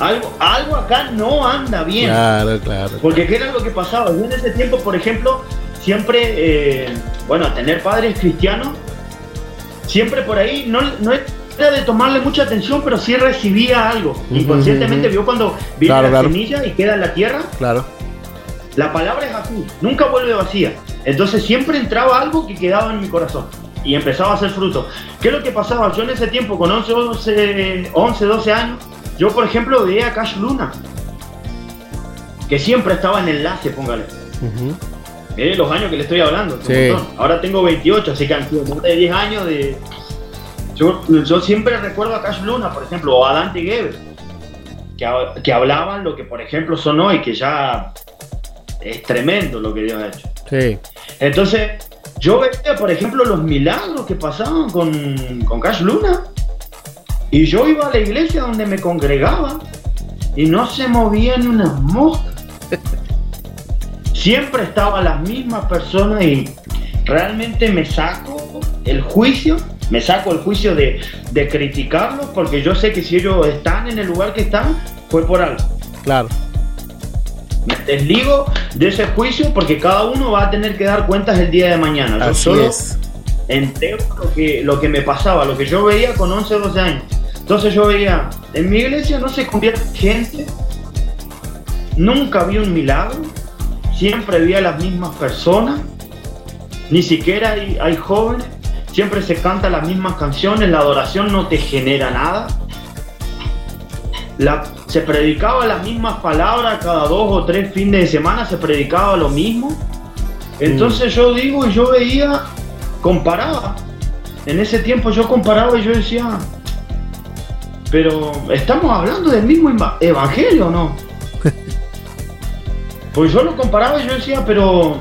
Algo, algo acá no anda bien. Claro, claro. Porque ¿qué era lo que pasaba? Yo en ese tiempo, por ejemplo, siempre, eh, bueno, tener padres cristianos, siempre por ahí, no, no era de tomarle mucha atención, pero sí recibía algo. Inconscientemente vio cuando viene la semilla y queda en la tierra. Claro. La palabra es así, nunca vuelve vacía. Entonces siempre entraba algo que quedaba en mi corazón y empezaba a hacer fruto. ¿Qué es lo que pasaba? Yo en ese tiempo, con 11, 11, 11 12 años, yo por ejemplo veía a Cash Luna, que siempre estaba en enlace, póngale. los años que le estoy hablando. Ahora tengo 28, así que han sido más de 10 años de... Yo, yo, siempre recuerdo a Cash Luna, por ejemplo, o a Dante Gebel, que, que hablaban lo que por ejemplo son hoy, que ya es tremendo lo que Dios ha hecho. Sí. Entonces, yo veía, por ejemplo, los milagros que pasaban con, con Cash Luna. Y yo iba a la iglesia donde me congregaba y no se movía ni una mosca. Siempre estaban las mismas personas y realmente me saco el juicio, me saco el juicio de, de criticarlos porque yo sé que si ellos están en el lugar que están, fue por algo. Claro me desligo de ese juicio porque cada uno va a tener que dar cuentas el día de mañana. Yo Así solo es. lo que, lo que me pasaba, lo que yo veía con 11 o 12 años. Entonces yo veía, en mi iglesia no se convierte gente, nunca vi un milagro, siempre vi a las mismas personas, ni siquiera hay, hay jóvenes, siempre se cantan las mismas canciones, la adoración no te genera nada. La, se predicaba las mismas palabras cada dos o tres fines de semana, se predicaba lo mismo. Entonces yo digo y yo veía, comparaba. En ese tiempo yo comparaba y yo decía, pero estamos hablando del mismo evangelio, ¿no? pues yo lo comparaba y yo decía, pero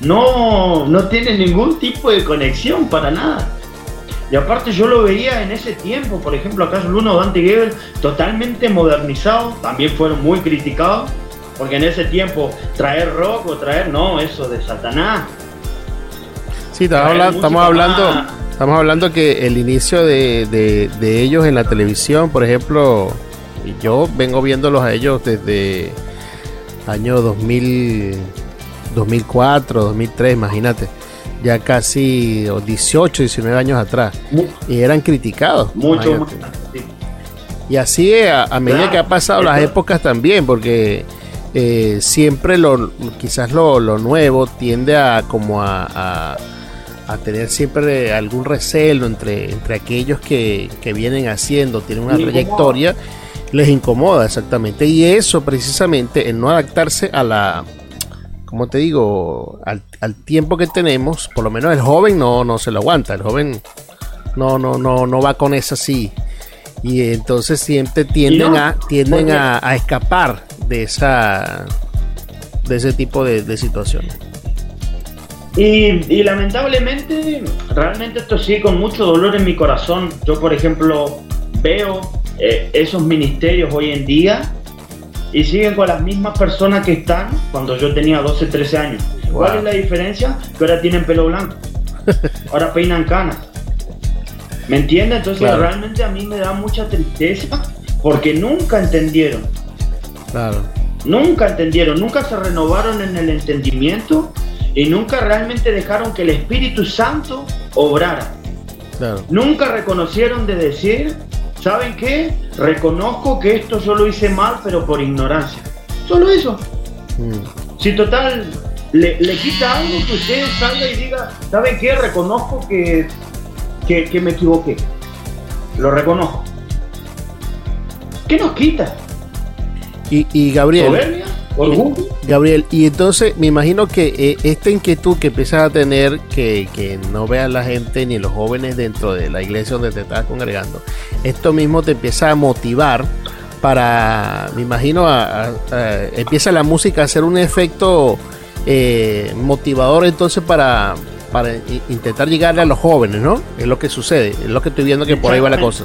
no, no tiene ningún tipo de conexión para nada. Y aparte yo lo veía en ese tiempo, por ejemplo, acá Luna o Dante Gebel, totalmente modernizado, también fueron muy criticados, porque en ese tiempo traer rock o traer, no, eso de Satanás. Sí, estamos, hablando, estamos hablando que el inicio de, ellos en la televisión, por ejemplo, yo vengo viéndolos a ellos desde año 2000, 2004, 2003, imagínate ya casi 18, 19 años atrás. y eran criticados. Mucho Y así a, medida que ha pasado las épocas también, porque eh, siempre lo quizás lo, nuevo tiende a como a, a, tener siempre algún recelo entre, entre aquellos que, que vienen haciendo, tienen una trayectoria, les incomoda exactamente. Y eso precisamente, el no adaptarse a la como te digo, al, tiempo que tenemos, por lo menos el joven no, no se lo aguanta, el joven no, no, no, no va con eso así. Y entonces siempre tienden a, tienden a, escapar de esa de ese tipo de, situaciones. Y, lamentablemente, realmente esto sí con mucho dolor en mi corazón. Yo, por ejemplo, veo eh, esos ministerios hoy en día y siguen con las mismas personas que están cuando yo tenía 12, 13 años. ¿Cuál es la diferencia? Que ahora tienen pelo blanco, ahora peinan canas. ¿Me entiendes? Entonces realmente a mí me da mucha tristeza porque nunca entendieron. Claro. Nunca entendieron, nunca se renovaron en el entendimiento y nunca realmente dejaron que el Espíritu Santo obrara. Claro. Nunca reconocieron de decir, ¿saben qué? Reconozco que esto yo lo hice mal, pero por ignorancia. Solo eso. Mm. Si total le, quita algo que usted salga y diga, ¿saben qué? Reconozco que, que, me equivoqué. Lo reconozco. ¿Qué nos quita? Y, y Gabriel. Gabriel, y entonces me imagino que eh, esta inquietud que empiezas a tener, que, que no vean la gente ni los jóvenes dentro de la iglesia donde te estás congregando, esto mismo te empieza a motivar para, me imagino, empieza la música a hacer un efecto eh, motivador entonces para, para intentar llegarle a los jóvenes, ¿no? Es lo que sucede, es lo que estoy viendo que por ahí va la cosa.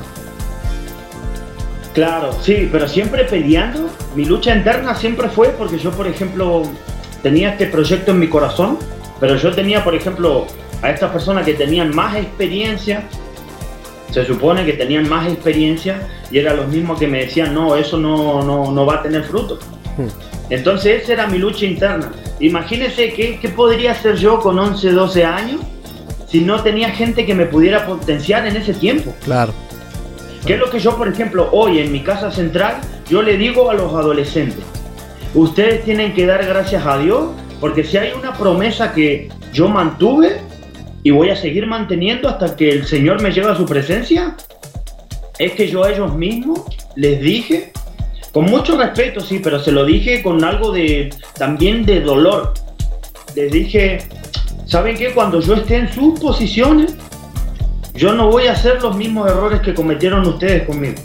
Claro, sí, pero siempre peleando. Mi lucha interna siempre fue porque yo, por ejemplo, tenía este proyecto en mi corazón, pero yo tenía, por ejemplo, a estas personas que tenían más experiencia, se supone que tenían más experiencia y eran los mismos que me decían, no, eso no, no, no va a tener fruto. Hmm. Entonces esa era mi lucha interna. Imagínense qué, qué podría hacer yo con 11, 12 años si no tenía gente que me pudiera potenciar en ese tiempo. Claro. ¿Qué es lo que yo, por ejemplo, hoy en mi casa central, yo le digo a los adolescentes? Ustedes tienen que dar gracias a Dios, porque si hay una promesa que yo mantuve y voy a seguir manteniendo hasta que el Señor me lleve a su presencia, es que yo a ellos mismos les dije, con mucho respeto, sí, pero se lo dije con algo de también de dolor. Les dije, ¿saben qué? Cuando yo esté en sus posiciones, yo no voy a hacer los mismos errores que cometieron ustedes conmigo.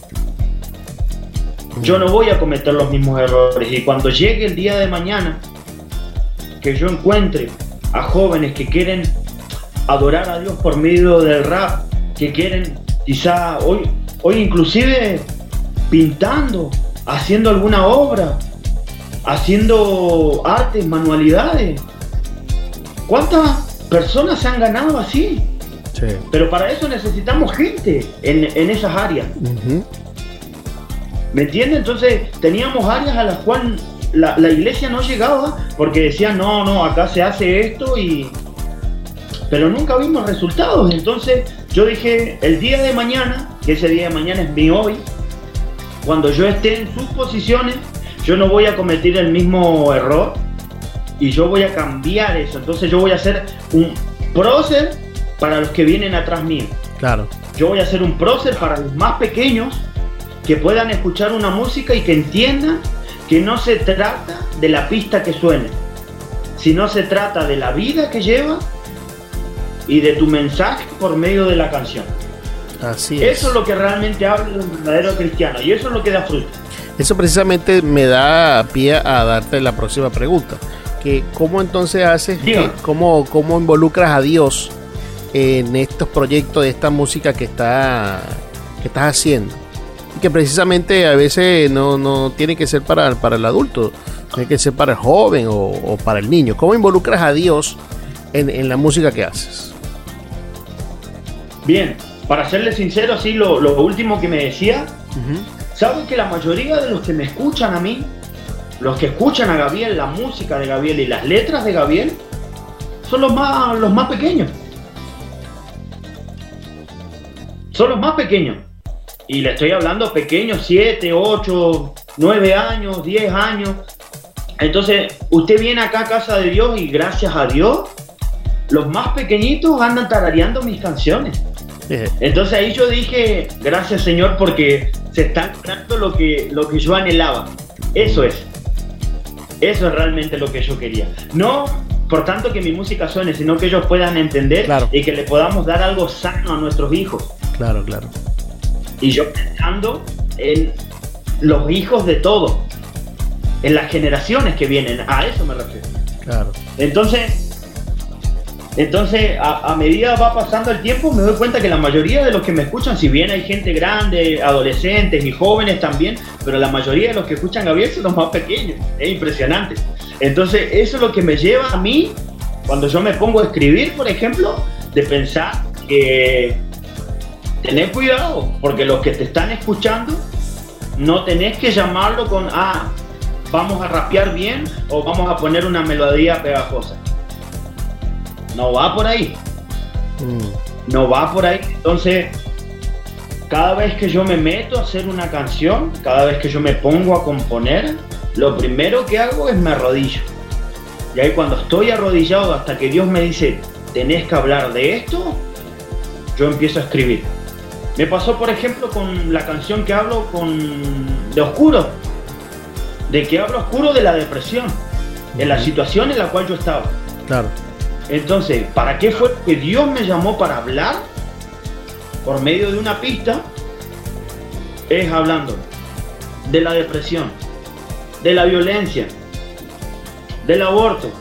Yo no voy a cometer los mismos errores. Y cuando llegue el día de mañana, que yo encuentre a jóvenes que quieren adorar a Dios por medio del rap, que quieren quizá hoy, hoy inclusive pintando, haciendo alguna obra, haciendo artes, manualidades. ¿Cuántas personas se han ganado así? Pero para eso necesitamos gente en, esas áreas. ¿Me entiendes? Entonces teníamos áreas a las cuales la, iglesia no llegaba porque decían, no, no, acá se hace esto y... Pero nunca vimos resultados. Entonces yo dije, el día de mañana, que ese día de mañana es mi hoy, cuando yo esté en sus posiciones, yo no voy a cometer el mismo error y yo voy a cambiar eso. Entonces yo voy a hacer un prócer para los que vienen atrás mío. Claro. Yo voy a hacer un prócer para los más pequeños que puedan escuchar una música y que entiendan que no se trata de la pista que suene, sino se trata de la vida que lleva y de tu mensaje por medio de la canción. Así es. Eso es lo que realmente habla de un verdadero cristiano y eso es lo que da fruto. Eso precisamente me da pie a darte la próxima pregunta. Que ¿Cómo entonces haces, cómo, cómo involucras a Dios en estos proyectos de esta música que, está, que estás haciendo. Y que precisamente a veces no, tiene que ser para, para el adulto, tiene que ser para el joven o, para el niño. ¿Cómo involucras a Dios en, la música que haces? Bien, para serle sincero, así lo, último que me decía, ¿saben que la mayoría de los que me escuchan a mí, los que escuchan a Gabriel, la música de Gabriel y las letras de Gabriel, son los más, los más pequeños? Son los más pequeños. Y le estoy hablando pequeños, 7, 8, 9 años, 10 años. Entonces, usted viene acá a casa de Dios y gracias a Dios, los más pequeñitos andan tarareando mis canciones. Entonces ahí yo dije, gracias Señor, porque se está dando lo que, lo que yo anhelaba. Eso es. Eso es realmente lo que yo quería. No por tanto que mi música suene, sino que ellos puedan entender y que le podamos dar algo sano a nuestros hijos. Claro, claro. Y yo pensando en los hijos de todo, en las generaciones que vienen, a eso me refiero. Claro. Entonces, entonces a, medida va pasando el tiempo, me doy cuenta que la mayoría de los que me escuchan, si bien hay gente grande, adolescentes y jóvenes también, pero la mayoría de los que escuchan a Gabriel son los más pequeños. Es impresionante. Entonces, eso es lo que me lleva a mí, cuando yo me pongo a escribir, por ejemplo, de pensar que tenés cuidado, porque los que te están escuchando, no tenés que llamarlo con, ah, vamos a rapear bien o vamos a poner una melodía pegajosa. No va por ahí. Mm. No va por ahí. Entonces, cada vez que yo me meto a hacer una canción, cada vez que yo me pongo a componer, lo primero que hago es me arrodillo. Y ahí cuando estoy arrodillado hasta que Dios me dice, tenés que hablar de esto, yo empiezo a escribir. Me pasó, por ejemplo, con la canción que hablo con de oscuro, de que hablo oscuro de la depresión, en la situación en la cual yo estaba. Claro. Entonces, ¿para qué fue que Dios me llamó para hablar por medio de una pista? Es hablando de la depresión, de la violencia, del aborto,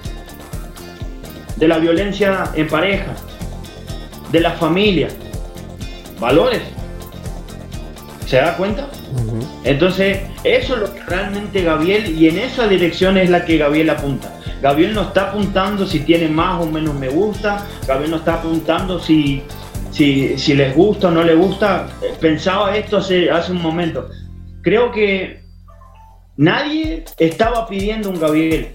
de la violencia en pareja, de la familia, valores. ¿Se da cuenta? Entonces, eso es lo que realmente Gabriel, y en esa dirección es la que Gabriel apunta. Gabriel no está apuntando si tiene más o menos me gusta, Gabriel no está apuntando si si, si les gusta o no les gusta. Pensaba esto hace, hace un momento. Creo que nadie estaba pidiendo un Gabriel,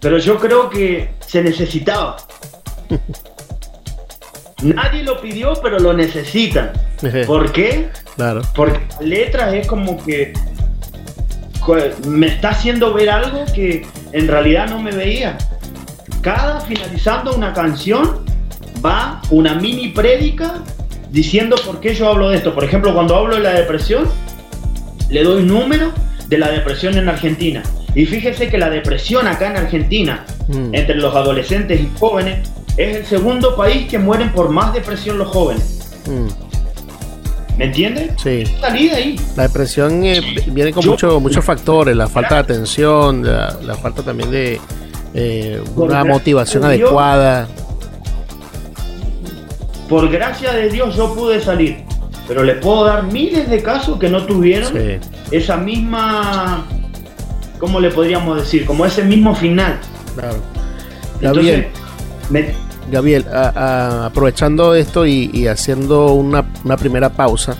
pero yo creo que se necesitaba. Nadie lo pidió, pero lo necesitan. ¿Por qué? Claro. Porque letras es como que me está haciendo ver algo que en realidad no me veía. Cada finalizando una canción va una mini prédica diciendo por qué yo hablo de esto. Por ejemplo, cuando hablo de la depresión, le doy número de la depresión en Argentina. Y fíjese que la depresión acá en Argentina, mm. entre los adolescentes y jóvenes, es el segundo país que mueren por más depresión los jóvenes. Mm. ¿Me entiendes? Sí. Salí ahí. La depresión eh, viene con muchos factores, la falta de atención, la, falta también de eh, una motivación adecuada. Por gracia de Dios yo pude salir, pero le puedo dar miles de casos que no tuvieron esa misma, ¿cómo le podríamos decir? Como ese mismo final. Claro. Entonces, Gabriel, aprovechando esto y, haciendo una, primera pausa,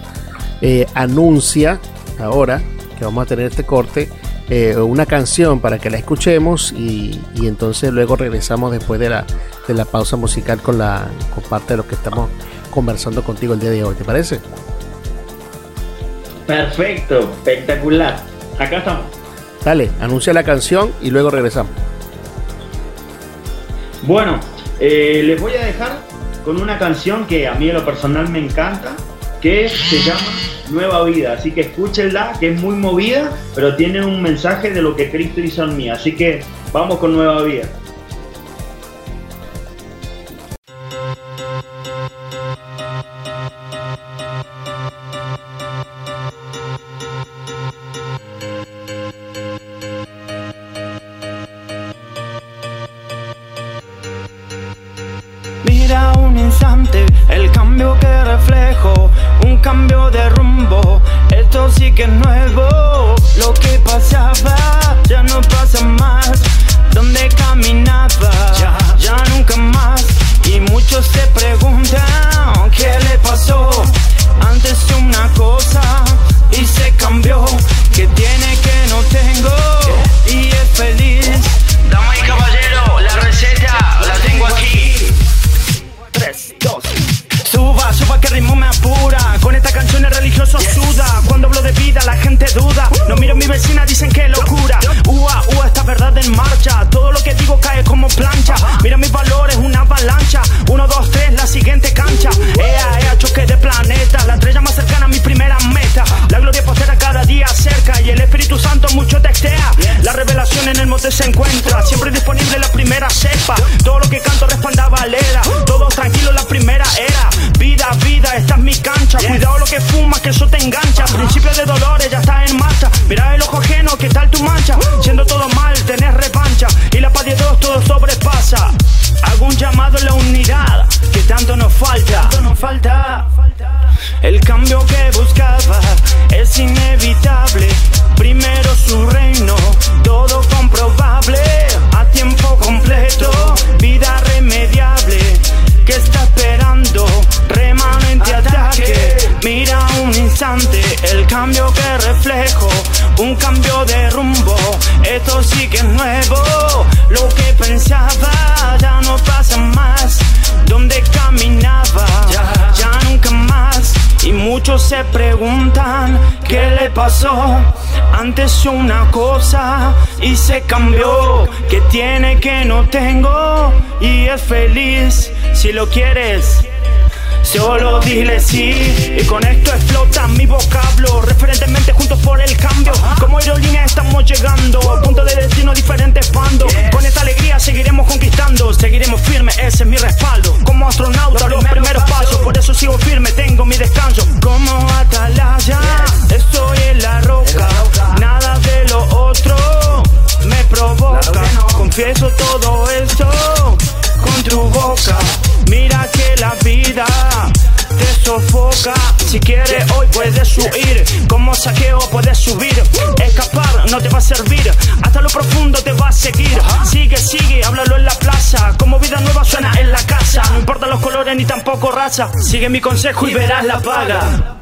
eh, anuncia ahora que vamos a tener este corte eh, una canción para que la escuchemos y, entonces luego regresamos después de la, de la pausa musical con la con parte de lo que estamos conversando contigo el día de hoy. ¿Te parece? Perfecto, espectacular. Acá estamos. Dale, anuncia la canción y luego regresamos. Bueno, eh, les voy a dejar con una canción que a mí en lo personal me encanta, que se llama Nueva Vida. Así que escúchenla, que es muy movida, pero tiene un mensaje de lo que Cristo hizo en mí. Así que vamos con Nueva Vida. Que nuevo, lo que pasaba ya no pasa más, Antes una cosa y se cambió. Que tiene que no tengo y es feliz si lo quieres. Solo dile sí y con esto explota mi vocablo. Referentemente juntos por el cambio. Como aerolínea estamos llegando A punto de destino diferentes bandos Con esta alegría seguiremos conquistando. Seguiremos firmes, ese es mi respaldo Como astronauta los primeros pasos. Por eso sigo firme, tengo mi descanso. Como atalaya Estoy en la roca. Nada de lo otro me provoca. Confieso todo esto con tu boca Mira que la vida te sofoca. Si quieres hoy puedes huir, como saqueo puedes subir. Escapar no te va a servir, hasta lo profundo te va a seguir. Sigue, sigue, háblalo en la plaza. Como vida nueva suena en la casa. No importan los colores ni tampoco raza. Sigue mi consejo y verás la paga.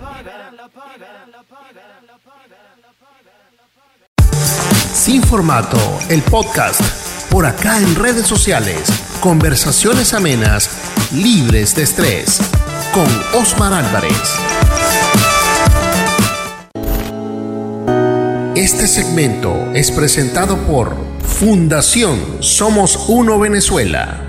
Sin formato, el podcast. Por acá en redes sociales. Conversaciones amenas, libres de estrés. Con Osmar Álvarez. Este segmento es presentado por Fundación Somos Uno Venezuela.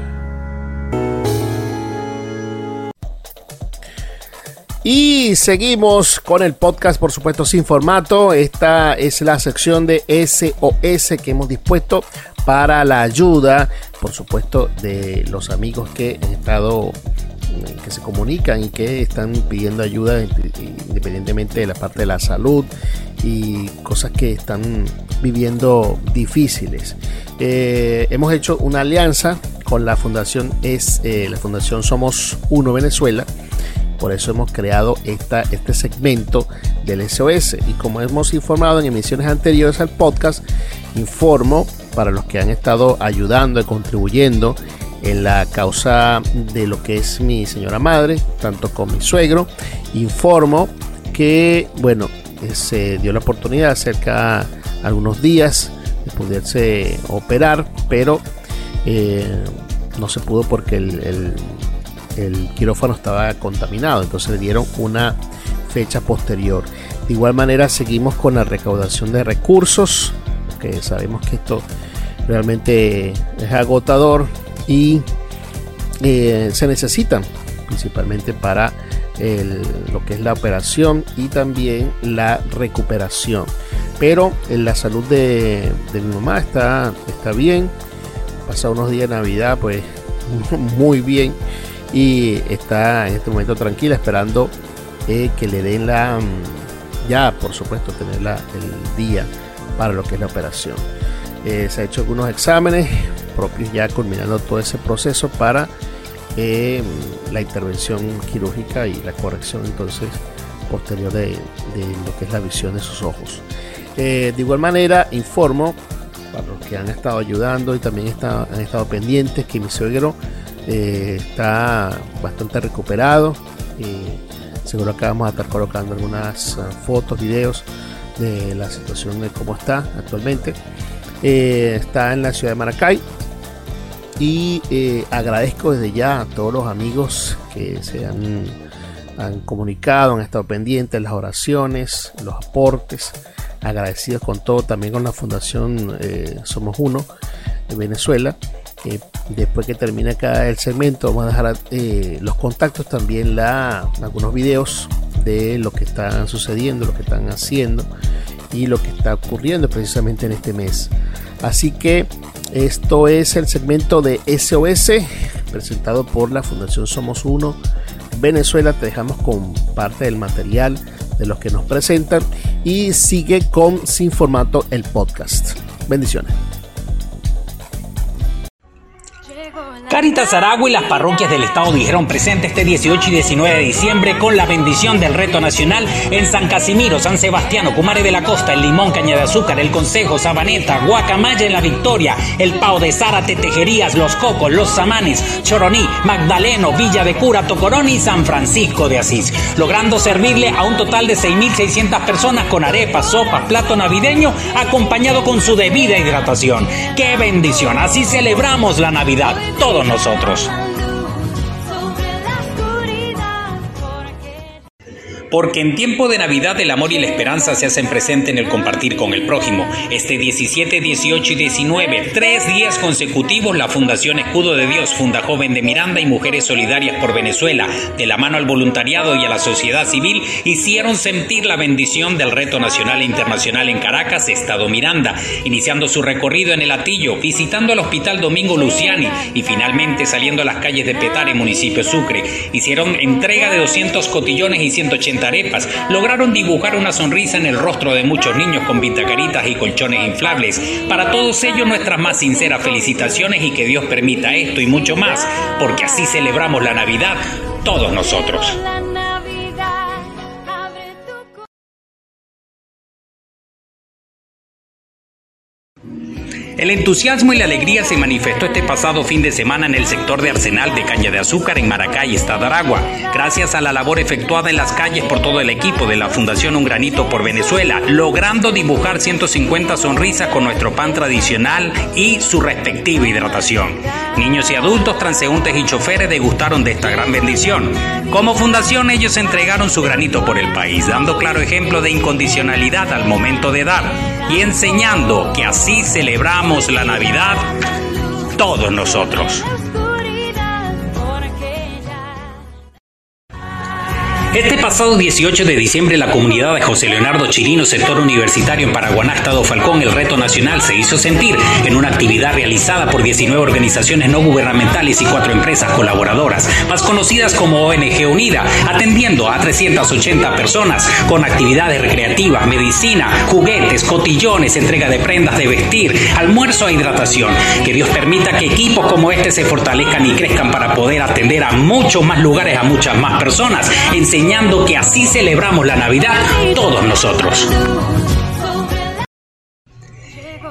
Y seguimos con el podcast, por supuesto, sin formato. Esta es la sección de SOS que hemos dispuesto para la ayuda, por supuesto, de los amigos que han estado que se comunican y que están pidiendo ayuda independientemente de la parte de la salud y cosas que están viviendo difíciles. Eh, hemos hecho una alianza con la fundación es eh, la fundación Somos Uno Venezuela. Por eso hemos creado esta, este segmento del SOS. Y como hemos informado en emisiones anteriores al podcast, informo para los que han estado ayudando y contribuyendo en la causa de lo que es mi señora madre, tanto con mi suegro. Informo que, bueno, eh, se dio la oportunidad cerca algunos días de poderse operar, pero eh, no se pudo porque el, quirófano estaba contaminado, entonces le dieron una fecha posterior. De igual manera seguimos con la recaudación de recursos, que sabemos que esto realmente es agotador y eh, se necesitan principalmente para lo que es la operación y también la recuperación. Pero en la salud de, mi mamá está, está bien. Pasa unos días de Navidad, pues muy bien. Y está en este momento tranquila, esperando eh, que le den la. Mm, ya, por supuesto, tener el día para lo que es la operación. Eh, se ha hecho algunos exámenes propios, ya culminando todo ese proceso para eh, la intervención quirúrgica y la corrección entonces posterior de, lo que es la visión de sus ojos. De igual manera, informo para los que han estado ayudando y también han estado pendientes que mi suegro eh, está bastante recuperado. seguro que vamos a estar colocando algunas ah, fotos, videos de la situación de cómo está actualmente. está en la ciudad de Maracay, y eh, agradezco desde ya a todos los amigos que se han, comunicado, han estado pendientes, las oraciones, los aportes. Agradecidos con todo, también con la Fundación eh, Somos Uno de Venezuela. Después que termine acá el segmento, vamos a dejar eh, los contactos, también la, algunos videos de lo que están sucediendo, lo que están haciendo y lo que está ocurriendo precisamente en este mes. Así que esto es el segmento de SOS presentado por la Fundación Somos Uno Venezuela. Te dejamos con parte del material de los que nos presentan y sigue con Sin Formato el podcast. Bendiciones. Caritas Aragua y las parroquias del Estado dijeron presente este 18 y 19 de diciembre con la bendición del reto nacional en San Casimiro, San Sebastián, Cumare de la Costa, El Limón, Caña de Azúcar, El Consejo, Sabaneta, Guacamaya en la Victoria, El Pau de Zárate, Tejerías, Los Cocos, Los Samanes, Choroní, Magdaleno, Villa de Cura, Tocorón y San Francisco de Asís, logrando servirle a un total de 6.600 personas con arepas, sopas, plato navideño, acompañado con su debida hidratación. ¡Qué bendición! Así celebramos la Navidad. Todo nosotros. Porque en tiempo de Navidad el amor y la esperanza se hacen presente en el compartir con el prójimo. Este 17, 18 y 19, tres días consecutivos, la Fundación Escudo de Dios, Funda Joven de Miranda y Mujeres Solidarias por Venezuela, de la mano al voluntariado y a la sociedad civil, hicieron sentir la bendición del reto nacional e internacional en Caracas, Estado Miranda, iniciando su recorrido en el Atillo, visitando el Hospital Domingo Luciani y finalmente saliendo a las calles de Petare, municipio Sucre. Hicieron entrega de 200 cotillones y 180 arepas lograron dibujar una sonrisa en el rostro de muchos niños con pintacaritas y colchones inflables. Para todos ellos nuestras más sinceras felicitaciones y que Dios permita esto y mucho más, porque así celebramos la Navidad todos nosotros. El entusiasmo y la alegría se manifestó este pasado fin de semana en el sector de Arsenal de Caña de Azúcar en Maracay, Estado Aragua, gracias a la labor efectuada en las calles por todo el equipo de la Fundación Un Granito por Venezuela, logrando dibujar 150 sonrisas con nuestro pan tradicional y su respectiva hidratación. Niños y adultos, transeúntes y choferes degustaron de esta gran bendición. Como fundación ellos entregaron su granito por el país, dando claro ejemplo de incondicionalidad al momento de dar y enseñando que así celebramos la Navidad todos nosotros. Este pasado 18 de diciembre, la comunidad de José Leonardo Chirino, sector universitario en Paraguaná, Estado Falcón, el reto nacional se hizo sentir en una actividad realizada por 19 organizaciones no gubernamentales y cuatro empresas colaboradoras, más conocidas como ONG Unida, atendiendo a 380 personas con actividades recreativas, medicina, juguetes, cotillones, entrega de prendas de vestir, almuerzo e hidratación. Que Dios permita que equipos como este se fortalezcan y crezcan para poder atender a muchos más lugares, a muchas más personas que así celebramos la Navidad todos nosotros.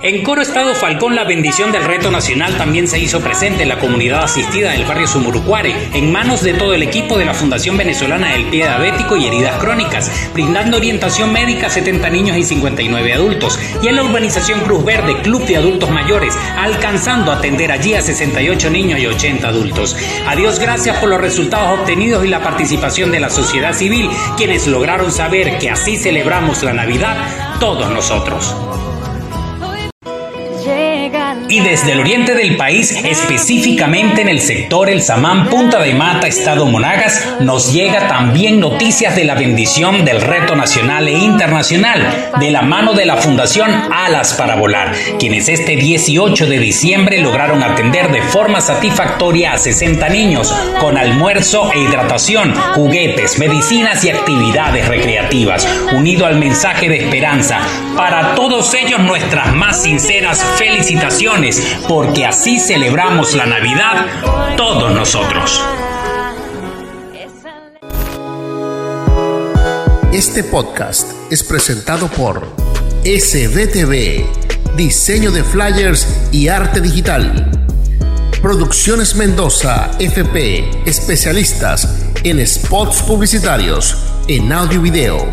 En Coro Estado Falcón, la bendición del reto nacional también se hizo presente en la comunidad asistida del barrio Sumurucuare, en manos de todo el equipo de la Fundación Venezolana del Pie Diabético y Heridas Crónicas, brindando orientación médica a 70 niños y 59 adultos, y en la urbanización Cruz Verde, Club de Adultos Mayores, alcanzando a atender allí a 68 niños y 80 adultos. A Dios gracias por los resultados obtenidos y la participación de la sociedad civil, quienes lograron saber que así celebramos la Navidad todos nosotros. Y desde el oriente del país, específicamente en el sector El Samán, Punta de Mata, Estado Monagas, nos llega también noticias de la bendición del reto nacional e internacional, de la mano de la Fundación Alas para Volar, quienes este 18 de diciembre lograron atender de forma satisfactoria a 60 niños, con almuerzo e hidratación, juguetes, medicinas y actividades recreativas, unido al mensaje de esperanza. Para todos ellos nuestras más sinceras felicitaciones porque así celebramos la Navidad todos nosotros. Este podcast es presentado por SBTV, diseño de flyers y arte digital. Producciones Mendoza, FP, especialistas en spots publicitarios, en audio y video.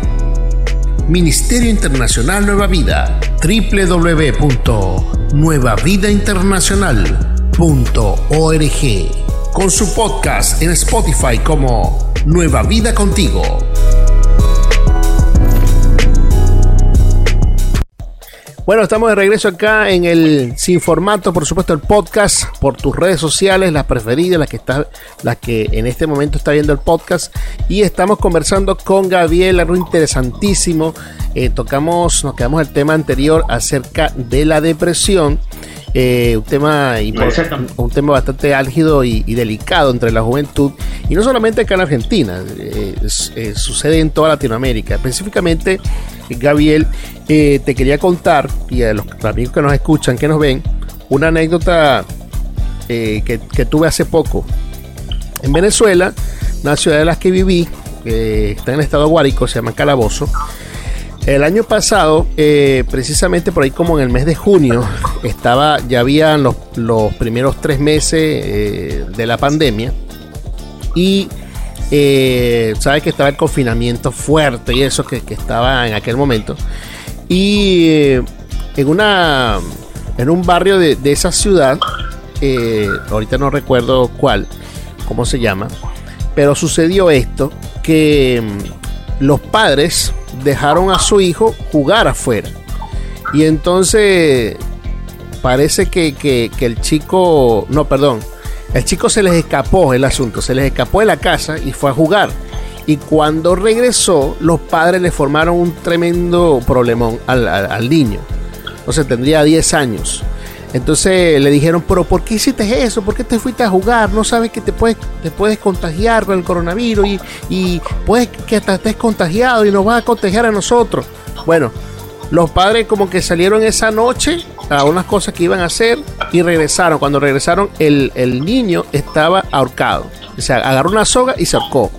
Ministerio Internacional Nueva Vida, www.nuevavidainternacional.org, con su podcast en Spotify como Nueva Vida Contigo. Bueno, estamos de regreso acá en el Sin Formato, por supuesto, el podcast por tus redes sociales, las preferidas, las que está, las que en este momento está viendo el podcast. Y estamos conversando con Gabriel, algo interesantísimo. Eh, tocamos, nos quedamos el tema anterior acerca de la depresión. Eh, un tema un tema bastante álgido y, y, delicado entre la juventud y no solamente acá en Argentina eh, eh, sucede en toda Latinoamérica. Específicamente Gabriel te quería contar y a los amigos que nos escuchan que nos ven una anécdota que, que, tuve hace poco. En Venezuela una ciudad de las que viví está en el estado de Guárico se llama Calabozo el año pasado, eh, precisamente por ahí como en el mes de junio, estaba, ya habían los, primeros tres meses eh, de la pandemia y eh, sabes que estaba el confinamiento fuerte y eso que, estaba en aquel momento. Y eh, en una en un barrio de, esa ciudad, ahorita no recuerdo cuál, cómo se llama, pero sucedió esto que los padres dejaron a su hijo jugar afuera. Y entonces parece que, que, el chico, no, perdón, el chico se les escapó el asunto, se les escapó de la casa y fue a jugar. Y cuando regresó, los padres le formaron un tremendo problemón al, al, al niño. O sea, tendría 10 años. Entonces le dijeron, pero ¿por qué hiciste eso? ¿Por qué te fuiste a jugar? ¿No sabes que te puedes, te puedes contagiar con el coronavirus y, y puedes que hasta estés contagiado y nos vas a contagiar a nosotros? Bueno, los padres como que salieron esa noche a unas cosas que iban a hacer y regresaron. Cuando regresaron, el, el niño estaba ahorcado. O sea, agarró una soga y se ahorcó.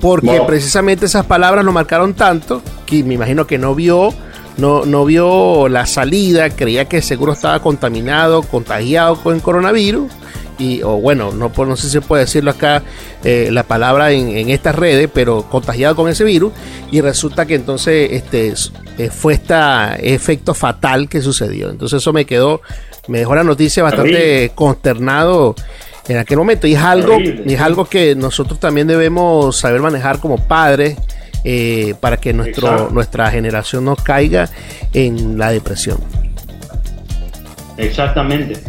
Porque wow. precisamente esas palabras lo marcaron tanto que me imagino que no vio no, no vio la salida, creía que seguro estaba contaminado, contagiado con coronavirus. Y, o bueno, no, no sé si se puede decirlo acá eh, la palabra en, estas redes, pero contagiado con ese virus. Y resulta que entonces este, eh, fue este efecto fatal que sucedió. Entonces eso me quedó, me dejó la noticia bastante consternado en aquel momento. Y es algo, y es algo que nosotros también debemos saber manejar como padres eh, para que nuestro, nuestra generación no caiga en la depresión. Exactamente.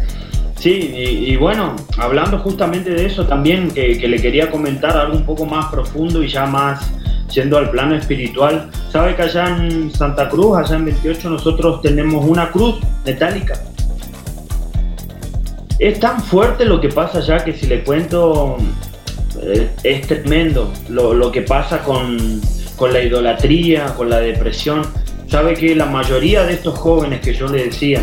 Sí, y, bueno, hablando justamente de eso también, que, le quería comentar algo un poco más profundo y ya más yendo al plano espiritual. ¿Sabe que allá en Santa Cruz, allá en 28, nosotros tenemos una cruz metálica? Es tan fuerte lo que pasa allá que si le cuento eh, es tremendo lo, lo que pasa con, con la idolatría, con la depresión. Sabe que la mayoría de estos jóvenes que yo le decía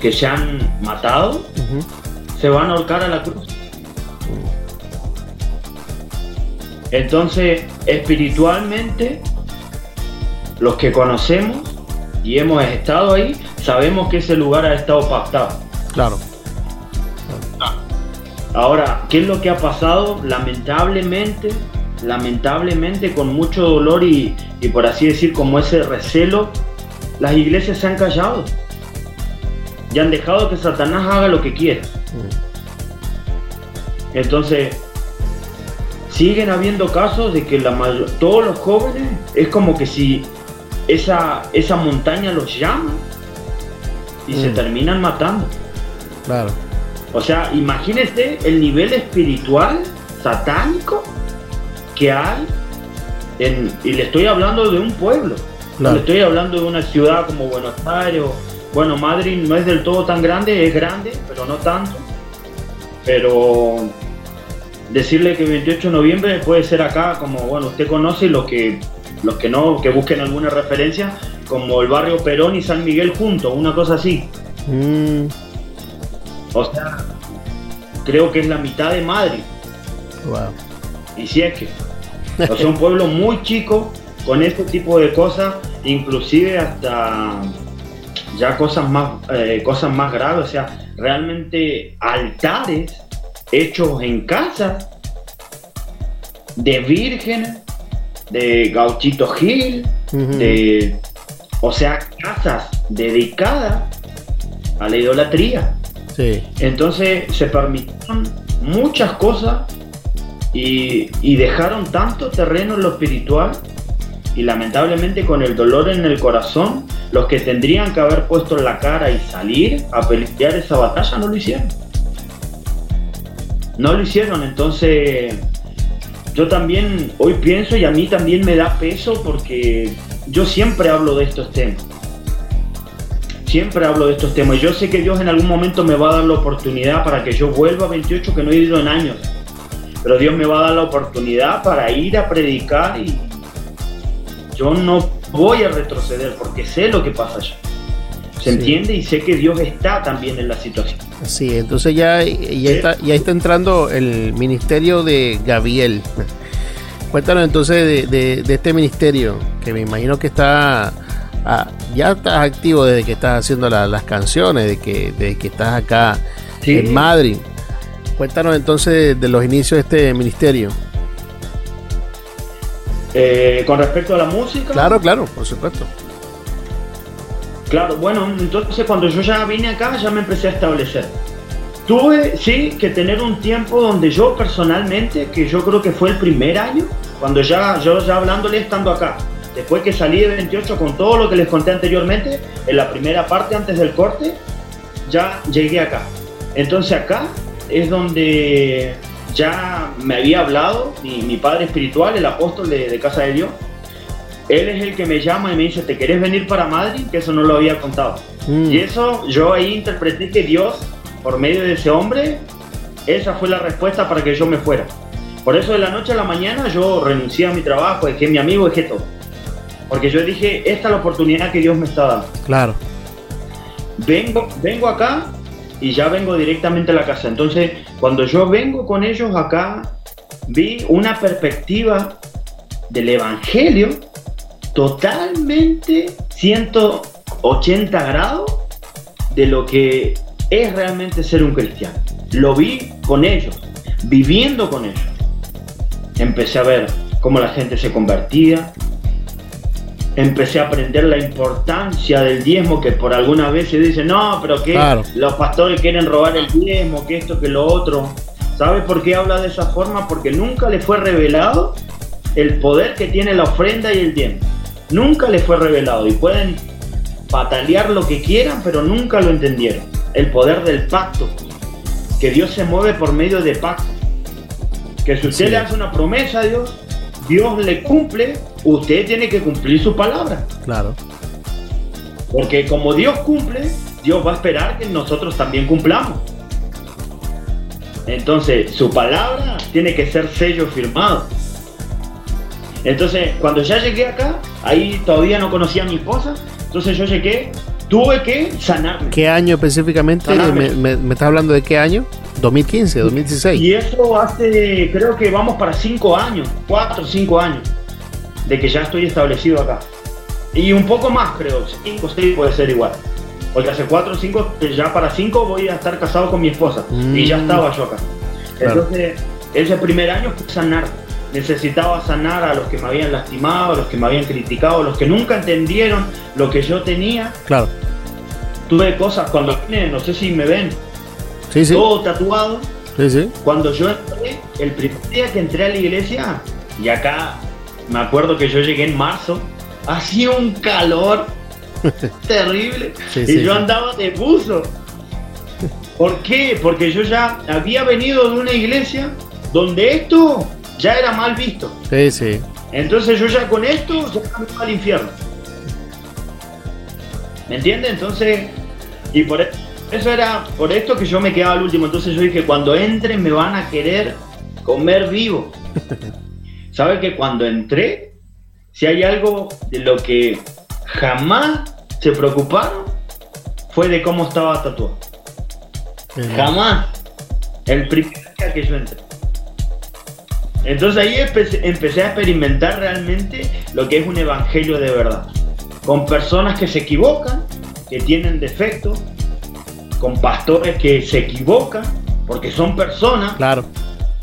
que se han matado, se van a ahorcar a la cruz. Entonces, espiritualmente, los que conocemos y hemos estado ahí, sabemos que ese lugar ha estado pactado. Claro. Ahora, ¿qué es lo que ha pasado? Lamentablemente, lamentablemente con mucho dolor y, por así decir como ese recelo, las iglesias se han callado y han dejado que Satanás haga lo que quiera. Entonces, siguen habiendo casos de que la todos los jóvenes es como que si esa, esa montaña los llama y se mm. terminan matando. Claro. O sea, imagínese el nivel espiritual satánico que hay, y le estoy hablando de un pueblo, le estoy hablando de una ciudad como Buenos Aires, bueno, Madrid no es del todo tan grande, es grande, pero no tanto. Pero decirle que 28 de noviembre puede ser acá, como bueno, usted conoce los que los que no, que busquen alguna referencia, como el barrio Perón y San Miguel juntos, una cosa así. Mm. O sea, creo que es la mitad de Madrid. Y si es que. O sea, un pueblo muy chico con este tipo de cosas, inclusive hasta ya cosas más, eh, cosas más graves, o sea, realmente altares hechos en casa de vírgenes, de Gauchito Gil, de, o sea, casas dedicadas a la idolatría. Entonces se permitieron muchas cosas y, dejaron tanto terreno en lo espiritual y lamentablemente con el dolor en el corazón, los que tendrían que haber puesto la cara y salir a pelear esa batalla no lo hicieron. No lo hicieron, entonces yo también hoy pienso y a mí también me da peso porque yo siempre hablo de estos temas. Siempre hablo de estos temas. y Yo sé que Dios en algún momento me va a dar la oportunidad para que yo vuelva a 28 que no he ido en años pero Dios me va a dar la oportunidad para ir a predicar y yo no voy a retroceder porque sé lo que pasa allá. ¿Se entiende? Y sé que Dios está también en la situación. Sí, entonces ya, ya, está, ya está entrando el ministerio de Gabriel. Cuéntanos entonces de, este ministerio, que me imagino que está ah, ya estás activo desde que estás haciendo las canciones, de que, desde que estás acá en Madrid. Cuéntanos entonces de los inicios de este ministerio. Eh, con respecto a la música. Claro, claro, por supuesto. Claro, bueno, entonces cuando yo ya vine acá ya me empecé a establecer. Tuve, sí, que tener un tiempo donde yo personalmente, que yo creo que fue el primer año, cuando ya, yo ya hablándole estando acá, después que salí de 28 con todo lo que les conté anteriormente, en la primera parte antes del corte, ya llegué acá. Entonces acá es donde ya me había hablado mi, padre espiritual, el apóstol de, Casa de Dios. Él es el que me llama y me dice, ¿te querés venir para Madrid? Que eso no lo había contado. Mm. Y eso yo ahí interpreté que Dios, por medio de ese hombre, esa fue la respuesta para que yo me fuera. Por eso de la noche a la mañana yo renuncié a mi trabajo, dejé a mi amigo, dejé todo. Porque yo dije, esta es la oportunidad que Dios me está dando. Claro. Vengo, vengo acá y ya vengo directamente a la casa. Entonces, cuando yo vengo con ellos acá, vi una perspectiva del Evangelio totalmente 180 grados de lo que es realmente ser un cristiano. Lo vi con ellos, viviendo con ellos. Empecé a ver cómo la gente se convertía. Empecé a aprender la importancia del diezmo, que por alguna vez se dice, no, pero que Claro. los pastores quieren robar el diezmo, que esto, que lo otro. ¿Sabe por qué habla de esa forma? Porque nunca le fue revelado el poder que tiene la ofrenda y el diezmo. Nunca le fue revelado y pueden patalear lo que quieran, pero nunca lo entendieron. El poder del pacto, que Dios se mueve por medio de pacto. Que si usted Sí. le hace una promesa a Dios, Dios le cumple, usted tiene que cumplir su palabra. Claro. Porque como Dios cumple, Dios va a esperar que nosotros también cumplamos. Entonces, su palabra tiene que ser sello firmado. Entonces, cuando ya llegué acá, ahí todavía no conocía a mi esposa, entonces yo llegué, tuve que sanarme. ¿Qué año específicamente? ¿Me, me, me estás hablando de qué año? 2015, 2016. Y eso hace, creo que vamos para cinco años, cuatro o cinco años, de que ya estoy establecido acá. Y un poco más, creo, cinco o seis puede ser igual. Porque hace cuatro o cinco, ya para cinco voy a estar casado con mi esposa. Y ya Mm. estaba yo acá. Claro. Entonces, ese primer año fue sanar. Necesitaba sanar a los que me habían lastimado, a los que me habían criticado, a los que nunca entendieron lo que yo tenía. Claro. Tuve cosas cuando vine, no sé si me ven, Sí, sí. todo tatuado. Sí. Cuando yo entré, el primer día que entré a la iglesia, y acá me acuerdo que yo llegué en marzo, hacía un calor terrible y yo andaba de buzo. ¿Por qué? Porque yo ya había venido de una iglesia donde esto ya era mal visto. Sí, sí. Entonces yo ya con esto ya camino al infierno. ¿Me entiende? Entonces, y por e- eso era por esto que yo me quedaba al último. Entonces yo dije, cuando entren me van a querer comer vivo. ¿Sabe que cuando entré, si hay algo de lo que jamás se preocuparon, fue de cómo estaba tatuado. Jamás. El primer día que yo entré. Entonces ahí empe- empecé a experimentar realmente lo que es un evangelio de verdad. Con personas que se equivocan, que tienen defectos, con pastores que se equivocan, porque son personas. Claro.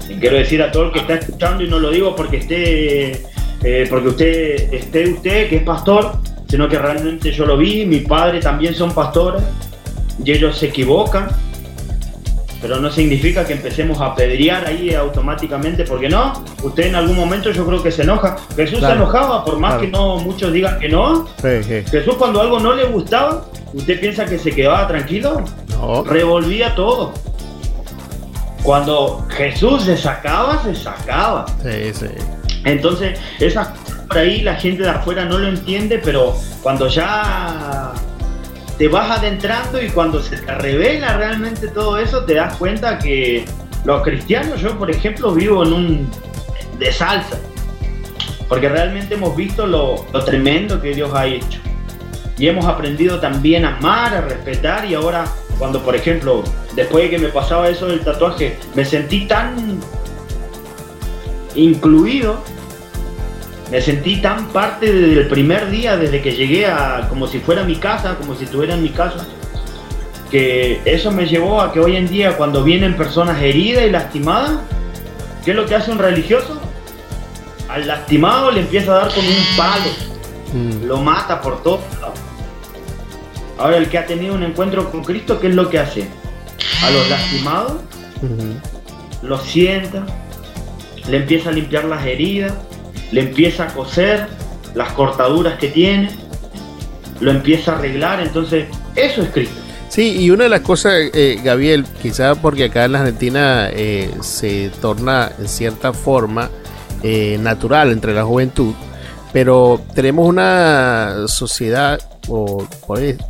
Y Quiero decir a todo el que está escuchando y no lo digo porque esté, eh, porque usted esté usted que es pastor, sino que realmente yo lo vi, mi padre también son pastores y ellos se equivocan, pero no significa que empecemos a pedrear ahí automáticamente, porque no, usted en algún momento yo creo que se enoja. Jesús Claro. se enojaba, por más Claro. que no muchos digan que no. Sí, sí. Jesús cuando algo no le gustaba, ¿usted piensa que se quedaba tranquilo? No. revolvía todo. Cuando Jesús se sacaba, se sacaba. Sí, sí. Entonces, esas por ahí la gente de afuera no lo entiende, pero cuando ya te vas adentrando y cuando se te revela realmente todo eso, te das cuenta que los cristianos, yo por ejemplo vivo en un de salsa, porque realmente hemos visto lo, lo tremendo que Dios ha hecho. Y hemos aprendido también a amar, a respetar y ahora cuando por ejemplo, después de que me pasaba eso del tatuaje, me sentí tan incluido me sentí tan parte desde el primer día, desde que llegué a como si fuera mi casa, como si estuviera en mi casa, que eso me llevó a que hoy en día cuando vienen personas heridas y lastimadas, ¿qué es lo que hace un religioso? Al lastimado le empieza a dar con un palo, Mm, lo mata por todo. Ahora el que ha tenido un encuentro con Cristo, ¿qué es lo que hace? A los lastimados ujú. lo sienta, le empieza a limpiar las heridas, le empieza a coser las cortaduras que tiene, lo empieza a arreglar, entonces eso es Cristo. Sí, y una de las cosas, eh, Gabriel, quizá porque acá en la Argentina eh, se torna en cierta forma eh, natural entre la juventud, pero tenemos una sociedad, o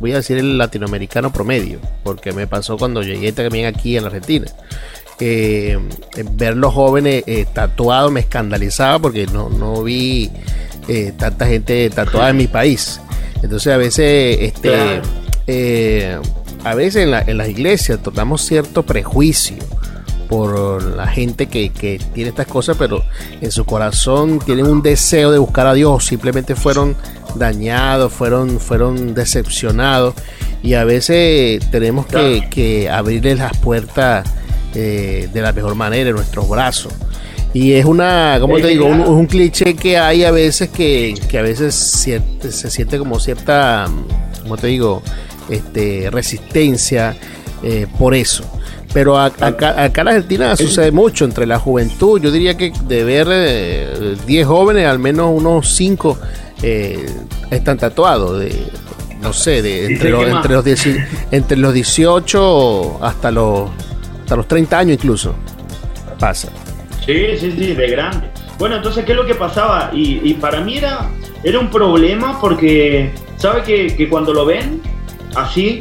voy a decir el latinoamericano promedio, porque me pasó cuando llegué también aquí en la Argentina. Eh, ver los jóvenes eh, tatuados me escandalizaba porque no, no vi eh, tanta gente tatuada en mi país. Entonces a veces este, eh, a veces en, la- en las iglesias tratamos cierto prejuicio por la gente que, que, tiene estas cosas, pero en su corazón tienen un deseo de buscar a Dios, simplemente fueron dañados, fueron, fueron decepcionados. Y a veces tenemos que, que abrirles las puertas eh, de la mejor manera en nuestros brazos. Y es una, como te digo, un, un, cliché que hay a veces que, que a veces se siente como cierta, como te digo, este, resistencia eh, por eso. Pero acá, acá, en Argentina sucede mucho entre la juventud. Yo diría que de ver 10 eh, jóvenes, al menos unos 5 eh, están tatuados. De, no sé, de, entre, los, entre, los entre los 18 hasta los, hasta los 30 años incluso. Pasa. Sí, sí, sí, de grande. Bueno, entonces, ¿qué es lo que pasaba? Y, y para mí era, era un problema porque, ¿sabe que, que cuando lo ven así,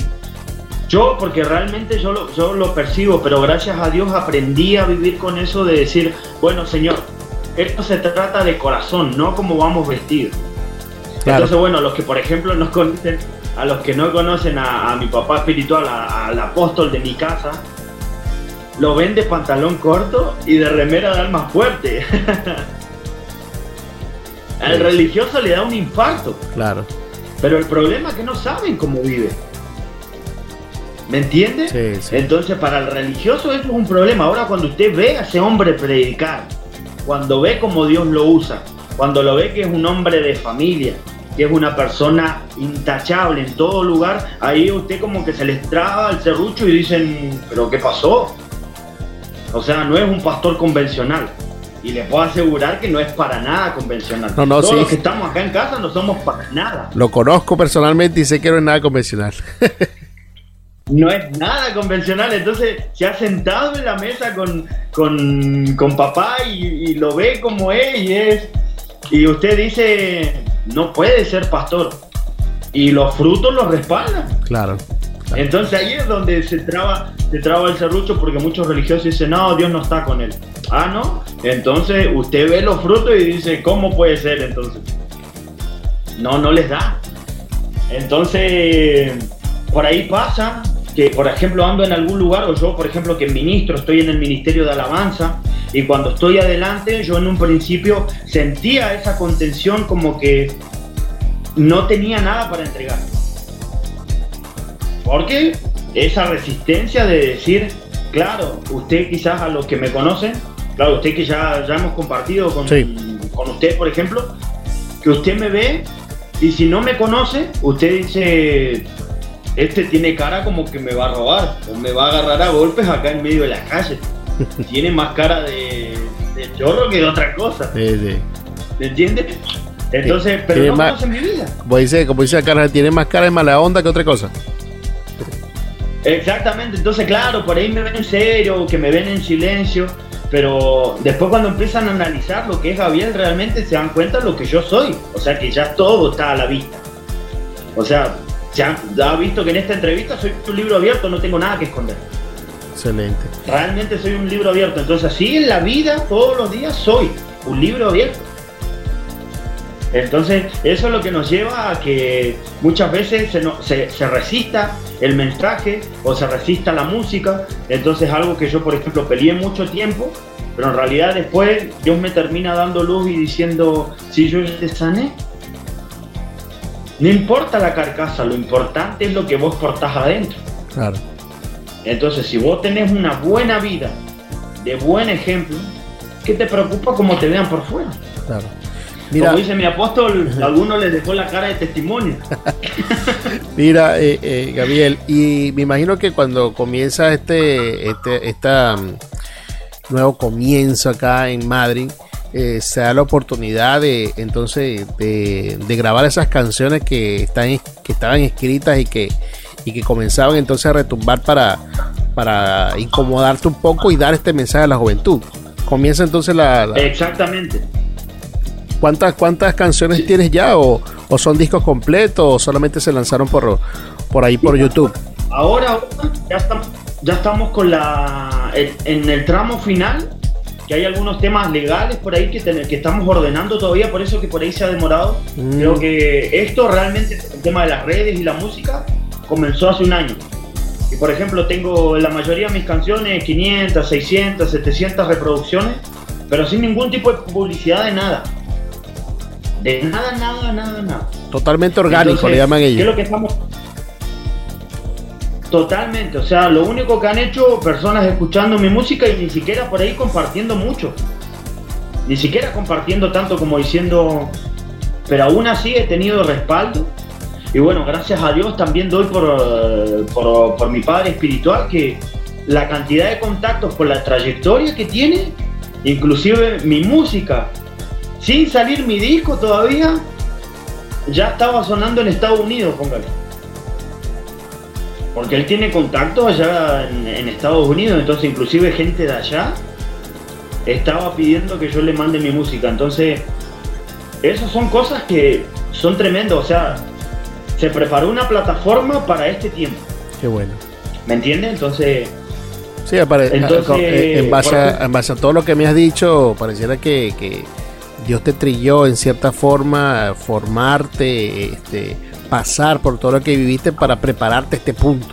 yo, porque realmente yo lo, yo lo percibo, pero gracias a Dios aprendí a vivir con eso de decir, bueno, Señor, esto se trata de corazón, no como vamos vestidos. Entonces, bueno, los que por ejemplo no conocen, a los que no conocen a, mi papá espiritual, al apóstol de mi casa, lo ven de pantalón corto y de remera de alma fuerte. Al religioso le da un infarto. Claro. Pero el problema es que no saben cómo vive. ¿Me entiende? Sí, sí. Entonces, para el religioso eso es un problema. Ahora, cuando usted ve a ese hombre predicar, cuando ve cómo Dios lo usa, cuando lo ve que es un hombre de familia, que es una persona intachable en todo lugar, ahí usted como que se les traba el serrucho y dicen, pero ¿qué pasó? O sea, no es un pastor convencional. Y le puedo asegurar que no es para nada convencional. No, no, Todos sí. los que estamos acá en casa no somos para nada. Lo conozco personalmente y sé que no es nada convencional. no es nada convencional. Entonces se ha sentado en la mesa con, con, con papá y, y, lo ve como es y es. Y usted dice, no puede ser pastor. Y los frutos los respaldan. Claro. Entonces ahí es donde se traba, se traba el serrucho porque muchos religiosos dicen, no, Dios no está con él. Ah, no. Entonces usted ve los frutos y dice, ¿cómo puede ser entonces? No, no les da. Entonces, por ahí pasa que, por ejemplo, ando en algún lugar, o yo, por ejemplo, que ministro, estoy en el Ministerio de Alabanza, y cuando estoy adelante, yo en un principio sentía esa contención como que no tenía nada para entregar. Porque esa resistencia de decir, claro, usted quizás a los que me conocen, claro, usted que ya, ya hemos compartido con, Sí. con usted, por ejemplo, que usted me ve y si no me conoce, usted dice, este tiene cara como que me va a robar o me va a agarrar a golpes acá en medio de la calle. tiene más cara de, de chorro que de otra cosa. Sí, sí. ¿Me entiendes? Entonces, pero no más- conocen mi vida. Como dice, como dice acá, tiene más cara de mala onda que otra cosa. Exactamente, entonces claro, por ahí me ven en serio, que me ven en silencio, pero después cuando empiezan a analizar lo que es Gabriel realmente se dan cuenta de lo que yo soy, o sea que ya todo está a la vista. O sea, ya, ya ha visto que en esta entrevista soy un libro abierto, no tengo nada que esconder. Excelente. Realmente soy un libro abierto, entonces así en la vida todos los días soy un libro abierto. Entonces, eso es lo que nos lleva a que muchas veces se, no- se- se resista el mensaje o se resista la música. Entonces, algo que yo, por ejemplo, peleé mucho tiempo, pero en realidad después Dios me termina dando luz y diciendo, si yo ya te sané, no importa la carcasa, lo importante es lo que vos portás adentro. Claro. Entonces, si vos tenés una buena vida, de buen ejemplo, ¿qué te preocupa cómo te vean por fuera? Claro. Mira, Como dice mi apóstol, a algunos les dejó la cara de testimonio. mira, eh, eh, Gabriel, y me imagino que cuando comienza este, este, esta mm, nuevo comienzo acá en Madrid, eh, se da la oportunidad de entonces de, de grabar esas canciones que están que estaban escritas y que y que comenzaban entonces a retumbar para para incomodarte un poco y dar este mensaje a la juventud. Comienza entonces la, la- Exactamente. ¿Cuántas, ¿Cuántas canciones tienes ya? O, ¿O son discos completos? ¿O solamente se lanzaron por, por ahí por YouTube? Ahora, ahora ya, estamos, ya estamos con la en, en el tramo final, que hay algunos temas legales por ahí que, ten- que estamos ordenando todavía, por eso que por ahí se ha demorado. Mm. Creo que esto realmente, el tema de las redes y la música, comenzó hace un año. y por ejemplo tengo la mayoría de mis canciones 500, 600, 700 reproducciones, pero sin ningún tipo de publicidad de nada. De nada, nada, nada, nada. Totalmente orgánico, Entonces, le llaman ¿qué es ellos. lo que estamos? Totalmente, o sea, lo único que han hecho personas escuchando mi música y ni siquiera por ahí compartiendo mucho. Ni siquiera compartiendo tanto como diciendo, pero aún así he tenido respaldo. Y bueno, gracias a Dios también doy por, por, por mi padre espiritual que la cantidad de contactos por la trayectoria que tiene, inclusive mi música, sin salir mi disco todavía, ya estaba sonando en Estados Unidos, póngale. Porque él tiene contactos allá en, en Estados Unidos, entonces inclusive gente de allá estaba pidiendo que yo le mande mi música. Entonces, esas son cosas que son tremendas. O sea, se preparó una plataforma para este tiempo. Qué bueno. ¿Me entiendes? Entonces, Sí, apare- Entonces, en, base a, ejemplo- en base a todo lo que me has dicho, pareciera que, que Dios te trilló en cierta forma, formarte, este, pasar por todo lo que viviste para prepararte a este punto.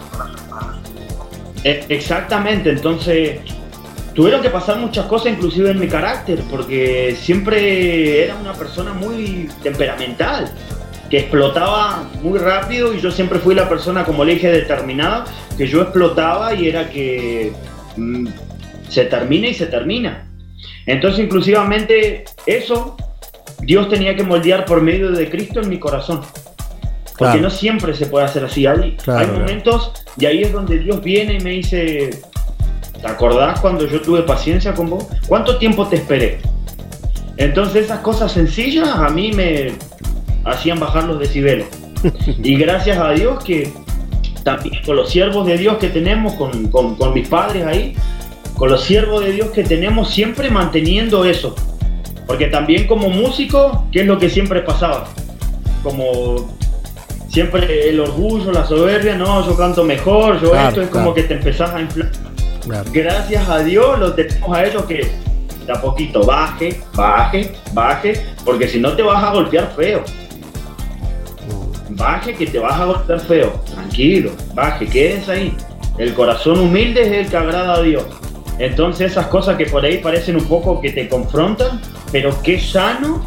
e- exactamente. Entonces, tuvieron que pasar muchas cosas, inclusive en mi carácter, porque siempre era una persona muy temperamental, que explotaba muy rápido y yo siempre fui la persona, como le dije, determinada, que yo explotaba y era que mm, se termina y se termina. Entonces, inclusivamente, eso Dios tenía que moldear por medio de Cristo en mi corazón. Porque Claro. no siempre se puede hacer así. Hay, Claro, hay claro. momentos y ahí es donde Dios viene y me dice, ¿te acordás cuando yo tuve paciencia con vos? ¿Cuánto tiempo te esperé? Entonces esas cosas sencillas a mí me hacían bajar los decibeles. y gracias a Dios que también con los siervos de Dios que tenemos, con, con- con mis padres ahí, con los siervos de Dios que tenemos, siempre manteniendo eso. Porque también como músico, ¿qué es lo que siempre pasaba? Como siempre el orgullo, la soberbia, no, yo canto mejor, yo Claro, esto, es claro. como que te empezás a inflar. Claro. Gracias a Dios lo tenemos a ellos que de a poquito baje, baje, baje, porque si no te vas a golpear feo. Baje que te vas a golpear feo. Tranquilo, baje, quédense ahí. El corazón humilde es el que agrada a Dios. Entonces esas cosas que por ahí parecen un poco que te confrontan, pero qué sano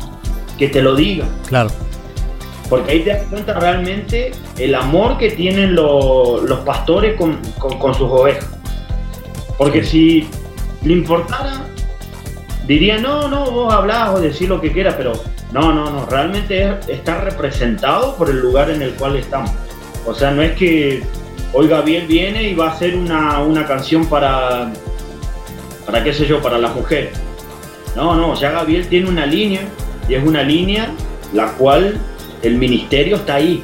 que te lo digan. Claro. Porque ahí te das cuenta realmente el amor que tienen lo- los pastores con, con- con sus ovejas. Porque si le importara, diría, no, no, vos hablás o decís lo que quieras, pero no, no, no, realmente es estar representado por el lugar en el cual estamos. O sea, no es que hoy Gabriel viene y va a hacer una, una canción para, para qué sé yo, para las mujeres. No, no, ya Gabriel tiene una línea y es una línea la cual el ministerio está ahí.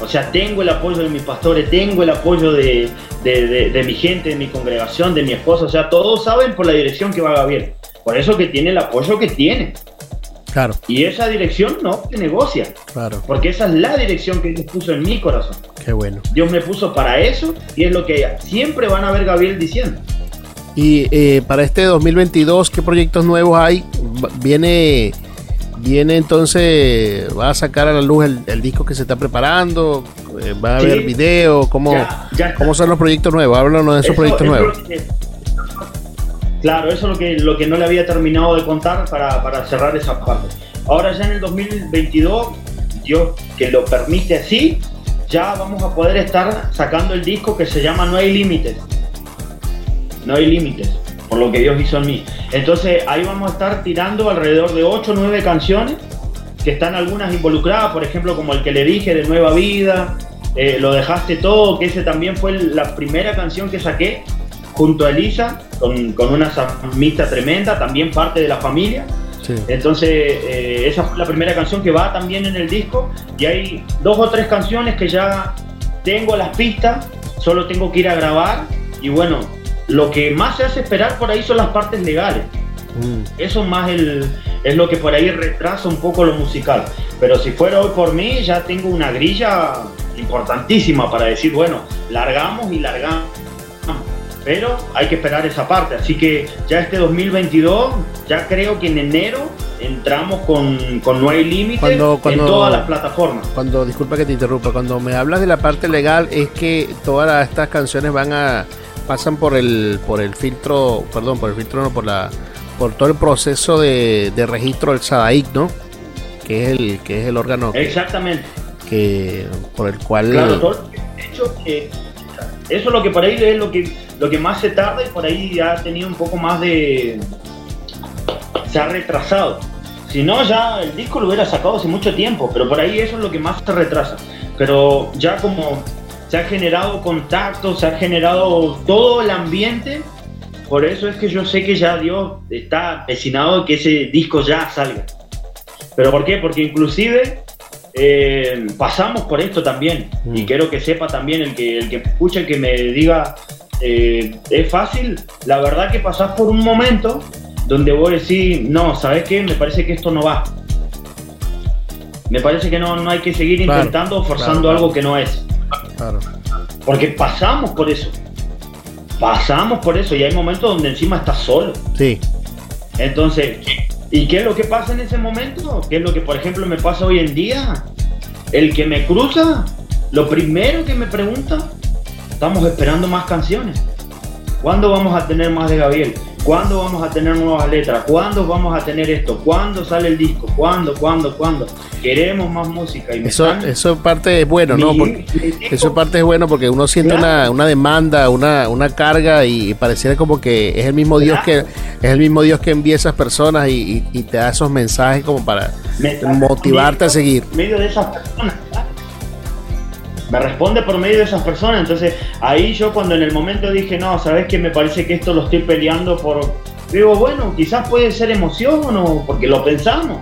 O sea, tengo el apoyo de mis pastores, tengo el apoyo de, de- de- de mi gente, de mi congregación, de mi esposa. O sea, todos saben por la dirección que va Gabriel. Por eso que tiene el apoyo que tiene. Claro, Y esa dirección no se negocia. claro. Porque esa es la dirección que Dios puso en mi corazón. Qué bueno. Dios me puso para eso y es lo que siempre van a ver Gabriel diciendo. Y eh, para este 2022, ¿qué proyectos nuevos hay? Viene, viene entonces, va a sacar a la luz el, el disco que se está preparando, Eh, va a Sí. haber video, ¿cómo, Ya-. ¿cómo son los proyectos nuevos? Háblanos de esos Eso- proyectos eso nuevos. es claro, eso es lo que, lo que no le había terminado de contar para, para cerrar esa parte. Ahora ya en el 2022, Dios que lo permite así, ya vamos a poder estar sacando el disco que se llama No hay límites. No hay límites, por lo que Dios hizo en mí. Entonces ahí vamos a estar tirando alrededor de 8 o 9 canciones, que están algunas involucradas, por ejemplo como el que le dije de Nueva Vida, eh, Lo dejaste todo, que ese también fue la primera canción que saqué junto a Elisa, con, con una samita tremenda, también parte de la familia. Sí. Entonces, eh, esa fue la primera canción que va también en el disco. Y hay dos o tres canciones que ya tengo las pistas, solo tengo que ir a grabar. Y bueno, lo que más se hace esperar por ahí son las partes legales. Mm, Eso más el, es lo que por ahí retrasa un poco lo musical. Pero si fuera hoy por mí, ya tengo una grilla importantísima para decir, bueno, largamos y largamos. Pero hay que esperar esa parte. Así que ya este 2022, ya creo que en enero entramos con, con No hay límite Cuando- cuando- en todas las plataformas. Cuando, disculpa que te interrumpa, cuando me hablas de la parte legal es que todas estas canciones van a pasan por el por el filtro, perdón, por el filtro no, por la por todo el proceso de, de registro del SADAIC, ¿no? Que es el que es el órgano Exactamente. que- por el cual Claro, todo- de hecho, eh, eso es lo que por ahí es lo que, lo que más se tarda y por ahí ha tenido un poco más de... se ha retrasado. Si no, ya el disco lo hubiera sacado hace mucho tiempo, pero por ahí eso es lo que más se retrasa. Pero ya como se ha generado contacto, se ha generado todo el ambiente, por eso es que yo sé que ya Dios está empecinado de que ese disco ya salga. ¿Pero por qué? Porque inclusive eh, pasamos por esto también. Mm. Y quiero que sepa también el que, el que escuche, que me diga, eh, es fácil. La verdad que pasás por un momento donde vos decís, no, ¿sabes qué? Me parece que esto no va. Me parece que no, no hay que seguir Claro, intentando, forzando claro, algo que no es. Claro. Porque pasamos por eso. Pasamos por eso y hay momentos donde encima estás solo. Sí, Entonces, ¿y qué es lo que pasa en ese momento? ¿Qué es lo que, por ejemplo, me pasa hoy en día? El que me cruza, lo primero que me pregunta, estamos esperando más canciones. ¿Cuándo vamos a tener más de Gabriel? ¿Cuándo vamos a tener nuevas letras? ¿Cuándo vamos a tener esto? ¿Cuándo sale el disco? ¿Cuándo? ¿Cuándo? ¿Cuándo? Queremos más música. Y eso están- eso parte es bueno, ¿no? Porque eso parte es bueno porque uno siente una, una demanda, una, una carga y pareciera como que es el mismo Dios que es el mismo Dios que envía esas personas y, y- y te da esos mensajes como para me motivarte a seguir. Medio de esas personas. Me responde por medio de esas personas. Entonces, ahí yo cuando en el momento dije, no, sabes que me parece que esto lo estoy peleando por. Digo, bueno, quizás puede ser emoción o porque lo pensamos.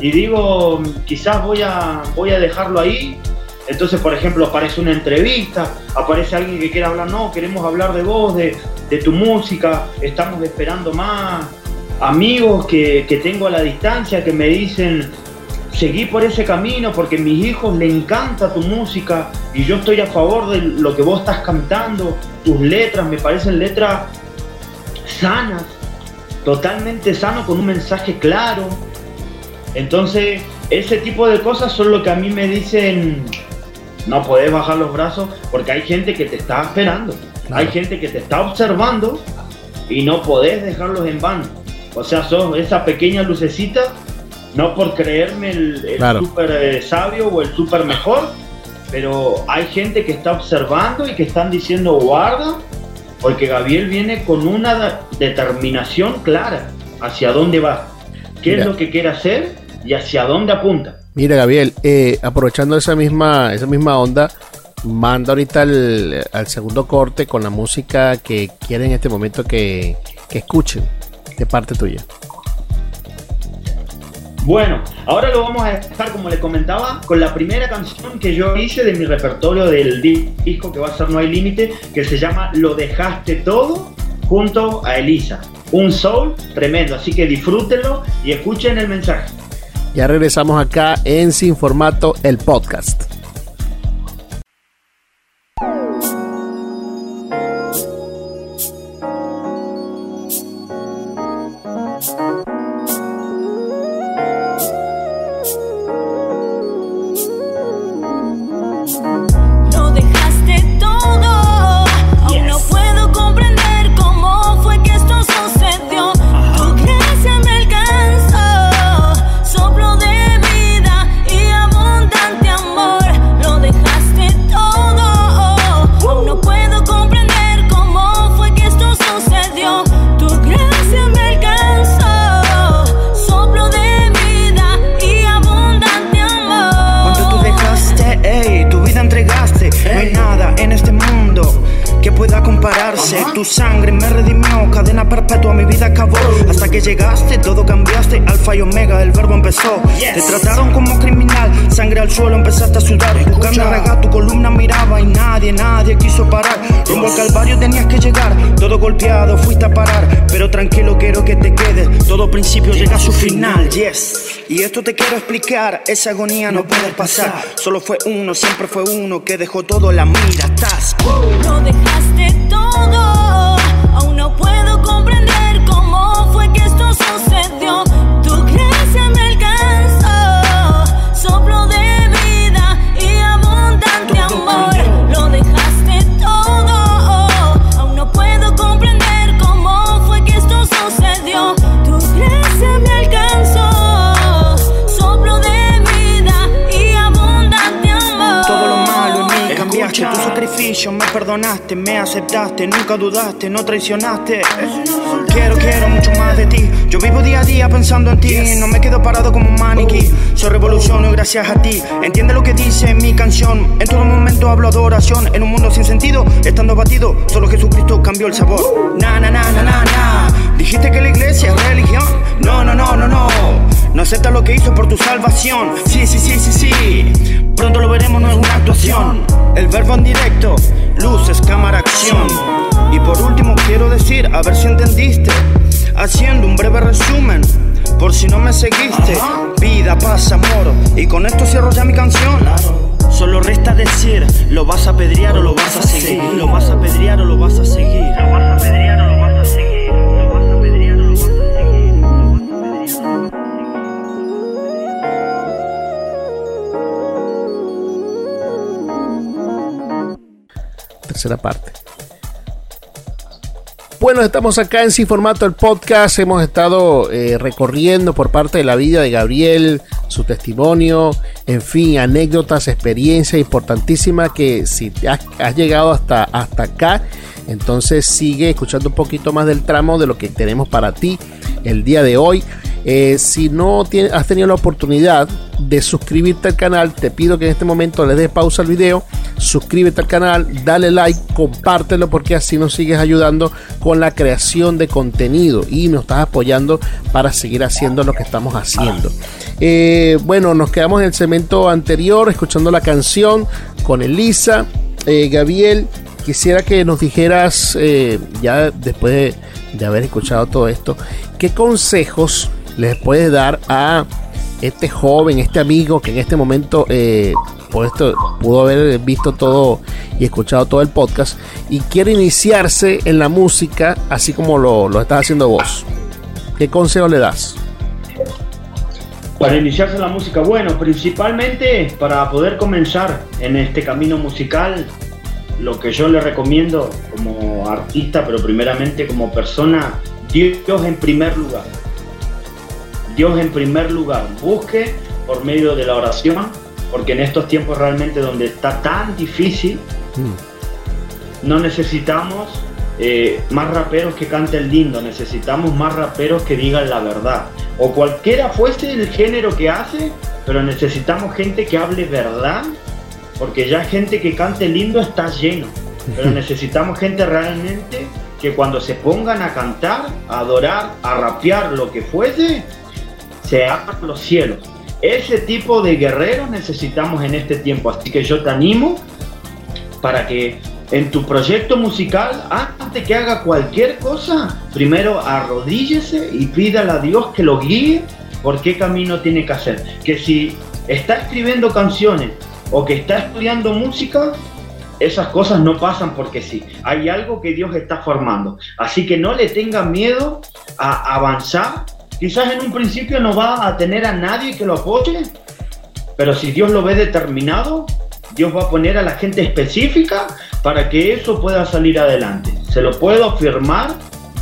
Y digo, quizás voy a, voy a dejarlo ahí. Entonces, por ejemplo, aparece una entrevista, aparece alguien que quiere hablar, no, queremos hablar de vos, de, de tu música, estamos esperando más. Amigos que, que tengo a la distancia que me dicen, seguí por ese camino porque a mis hijos le encanta tu música y yo estoy a favor de lo que vos estás cantando, tus letras me parecen letras sanas, totalmente sano con un mensaje claro. Entonces, ese tipo de cosas son lo que a mí me dicen, no podés bajar los brazos porque hay gente que te está esperando, Claro. hay gente que te está observando y no podés dejarlos en vano. O sea, sos esa pequeña lucecita, no por creerme el, el Claro. súper eh, sabio o el súper mejor, pero hay gente que está observando y que están diciendo guarda, porque Gabriel viene con una de- determinación clara hacia dónde va, qué Mira. es lo que quiere hacer y hacia dónde apunta. Mira, Gabriel, eh, aprovechando esa misma, esa misma onda, manda ahorita al, al segundo corte con la música que quieren en este momento que, que escuchen de parte tuya. Bueno, ahora lo vamos a dejar, como les comentaba, con la primera canción que yo hice de mi repertorio del di- disco que va a ser No hay límite, que se llama Lo dejaste todo, junto a Elisa. Un soul tremendo, así que disfrútenlo y escuchen el mensaje. Ya regresamos acá en Sin Formato, el podcast. Esa agonía no puede pasar. Solo fue uno, siempre fue uno que dejó todo la mira. Estás. Me aceptaste, nunca dudaste, no traicionaste. Quiero, quiero mucho más de ti. Yo vivo día a día pensando en ti. No me quedo parado como un maniquí. Soy revoluciono gracias a ti. Entiende lo que dice mi canción. En todo momento hablo adoración. En un mundo sin sentido, estando batido, solo Jesucristo cambió el sabor. Na, na, na, na, na, na. Dijiste que la iglesia es religión. No, no, no, no, no. No aceptas lo que hizo por tu salvación. Sí, sí, sí, sí, sí. Pronto lo veremos, no es una actuación. El verbo en directo, luces, cámara, acción. Y por último quiero decir, a ver si entendiste. Haciendo un breve resumen, por si no me seguiste. Vida, paz, amor. Y con esto cierro ya mi canción. Solo resta decir, lo vas a pedrear o lo vas a seguir. Lo vas a pedrear o lo vas a seguir. Lo vas a tercera parte. Bueno, estamos acá en Sin Formato el podcast. Hemos estado eh, recorriendo por parte de la vida de Gabriel, su testimonio, en fin, anécdotas, experiencia importantísima que si has, has llegado hasta, hasta acá, entonces sigue escuchando un poquito más del tramo de lo que tenemos para ti el día de hoy. Eh, si no has tenido la oportunidad de suscribirte al canal, te pido que en este momento le des pausa al video, suscríbete al canal, dale like, compártelo porque así nos sigues ayudando con la creación de contenido y nos estás apoyando para seguir haciendo lo que estamos haciendo. Eh, bueno, nos quedamos en el segmento anterior escuchando la canción con Elisa. Eh, Gabriel, quisiera que nos dijeras, ya después de, de haber escuchado todo esto, ¿qué consejos les puedes dar a este joven, este amigo que en este momento eh, por esto pudo haber visto todo y escuchado todo el podcast y quiere iniciarse en la música así como lo, lo estás haciendo vos? ¿Qué consejo le das? Para iniciarse en la música, bueno, principalmente para poder comenzar en este camino musical, lo que yo le recomiendo como artista, pero primeramente como persona, Dios en primer lugar. Dios en primer lugar. Busque por medio de la oración, porque en estos tiempos realmente donde está tan difícil, no necesitamos eh, más raperos que canten lindo, necesitamos más raperos que digan la verdad. O cualquiera fuese el género que hace, pero necesitamos gente que hable verdad, porque ya gente que cante lindo está lleno. Pero necesitamos gente realmente que cuando se pongan a cantar, a adorar, a rapear, lo que fuese, se abran los cielos. Ese tipo de guerreros necesitamos en este tiempo. Así que yo te animo para que en tu proyecto musical, antes que haga cualquier cosa, primero arrodíllese y pídale a Dios que lo guíe por qué camino tiene que hacer. Que si está escribiendo canciones o que está estudiando música, esas cosas no pasan porque sí. Hay algo que Dios está formando. Así que no le tenga miedo a avanzar. Quizás en un principio no va a tener a nadie que lo apoye, pero si Dios lo ve determinado, Dios va a poner a la gente específica para que eso pueda salir adelante. Se lo puedo afirmar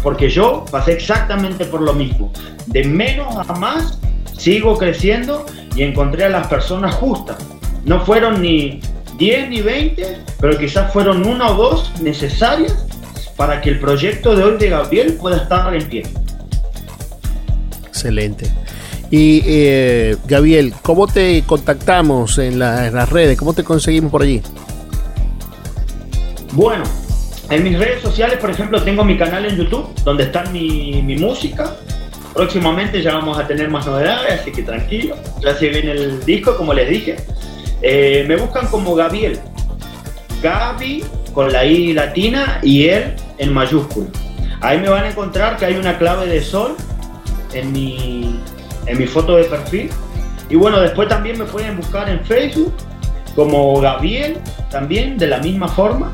porque yo pasé exactamente por lo mismo. De menos a más, sigo creciendo y encontré a las personas justas. No fueron ni 10 ni 20, pero quizás fueron una o dos necesarias para que el proyecto de hoy de Gabriel pueda estar en pie. Excelente. Y eh, Gabriel, ¿cómo te contactamos en, la- en las redes? ¿Cómo te conseguimos por allí? Bueno, en mis redes sociales, por ejemplo, tengo mi canal en YouTube, donde está mi, mi música. Próximamente ya vamos a tener más novedades, así que tranquilo. Ya se viene el disco, como les dije. Eh, me buscan como Gabriel. Gaby con la I latina y él en mayúscula. Ahí me van a encontrar que hay una clave de sol en mi, en mi foto de perfil. Y bueno, después también me pueden buscar en Facebook como Gabriel, también de la misma forma.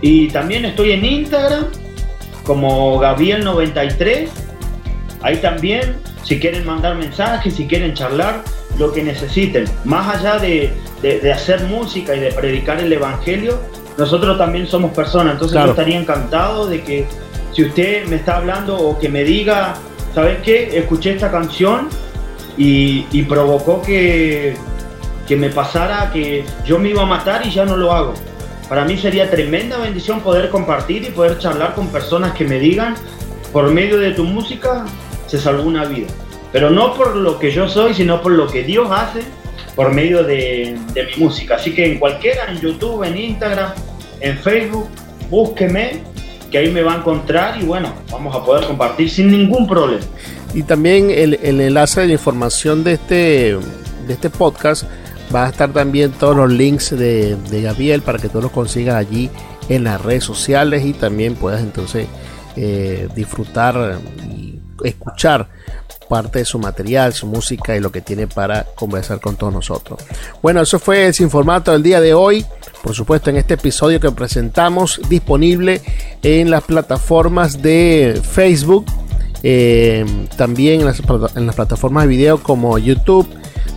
Y también estoy en Instagram como Gabriel93. Ahí también, si quieren mandar mensajes, si quieren charlar, lo que necesiten. Más allá de, de- de hacer música y de predicar el Evangelio, nosotros también somos personas. Entonces Claro. yo estaría encantado de que si usted me está hablando o que me diga, ¿sabes qué? Escuché esta canción y, y provocó que, que me pasara que yo me iba a matar y ya no lo hago. para mí sería tremenda bendición poder compartir y poder charlar con personas que me digan, por medio de tu música se salvó una vida. Pero no por lo que yo soy, sino por lo que Dios hace por medio de, de mi música. Así que en cualquiera, en YouTube, en Instagram, en Facebook, búsqueme, que ahí me va a encontrar y bueno, vamos a poder compartir sin ningún problema. Y también el, enlace de la información de este, de este podcast va a estar también todos los links de, de Gabriel para que tú los consigas allí en las redes sociales y también puedas entonces eh, disfrutar y escuchar parte de su material, su música y lo que tiene para conversar con todos nosotros. Bueno, eso fue el Sin Formato del día de hoy. Por supuesto, en este episodio que presentamos, disponible en las plataformas de Facebook, eh, también en las, en las plataformas de video como YouTube,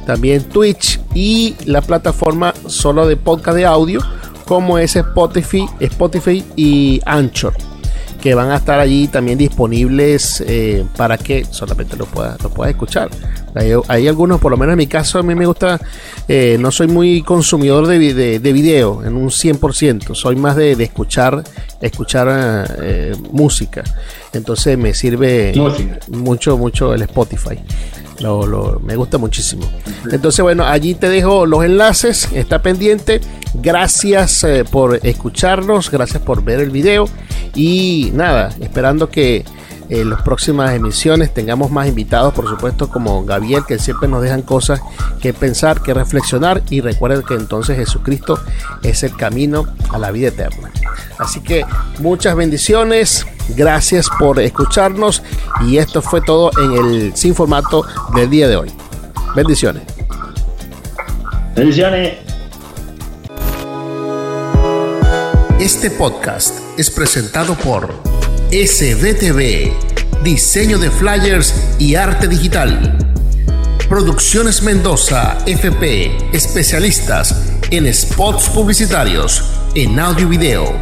también Twitch y la plataforma solo de podcast de audio como es Spotify, Spotify y Anchor que van a estar allí también disponibles eh, para que solamente lo puedas lo puedas escuchar. Hay, hay, algunos, por lo menos en mi caso, a mí me gusta, eh, no soy muy consumidor de, de, de, video en un 100%, soy más de, de escuchar, escuchar eh, música. Entonces me sirve música. mucho, mucho el Spotify. Lo, lo, me gusta muchísimo. Entonces, bueno, allí te dejo los enlaces. Está pendiente. Gracias eh, por escucharnos. Gracias por ver el video. Y nada, esperando que en las próximas emisiones tengamos más invitados, por supuesto, como Gabriel, que siempre nos dejan cosas que pensar, que reflexionar. Y recuerden que entonces Jesucristo es el camino a la vida eterna. Así que muchas bendiciones. Gracias por escucharnos. Y esto fue todo en el Sin Formato del día de hoy. Bendiciones. Bendiciones. Este podcast es presentado por SBTV, diseño de flyers y arte digital. Producciones Mendoza, FP, especialistas en spots publicitarios, en audio y video.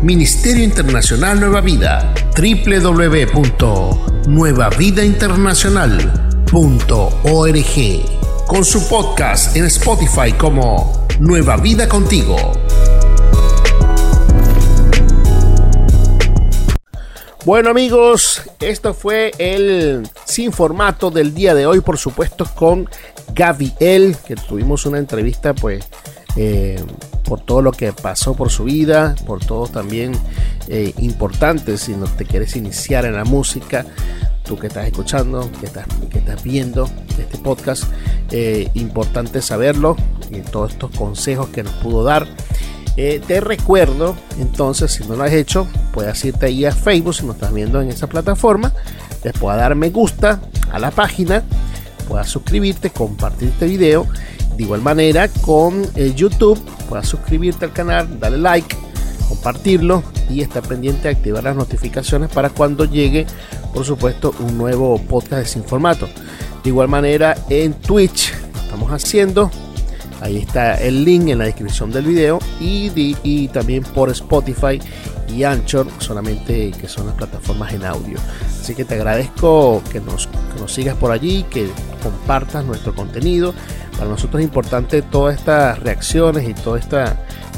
Ministerio Internacional Nueva Vida, www.nuevavidainternacional.org, con su podcast en Spotify como Nueva Vida Contigo. Bueno amigos, esto fue el sin formato del día de hoy, por supuesto con Gabriel, que tuvimos una entrevista pues eh, por todo lo que pasó por su vida, por todo también eh, importante si no te quieres iniciar en la música, tú que estás escuchando, que estás, que estás viendo este podcast, eh, importante saberlo y todos estos consejos que nos pudo dar. Eh, te recuerdo, entonces, si no lo has hecho, puedes irte ahí a Facebook si nos estás viendo en esa plataforma, les puedas dar me gusta a la página, puedas suscribirte, compartir este video. De igual manera, con eh, YouTube, puedas suscribirte al canal, darle like, compartirlo y estar pendiente de activar las notificaciones para cuando llegue, por supuesto, un nuevo podcast de sin formato. De igual manera, en Twitch estamos haciendo Ahí está el link en la descripción del video y, y, también por Spotify y Anchor, solamente que son las plataformas en audio. Así que te agradezco que nos, que nos sigas por allí, que compartas nuestro contenido. Para nosotros es importante todas estas reacciones y todo este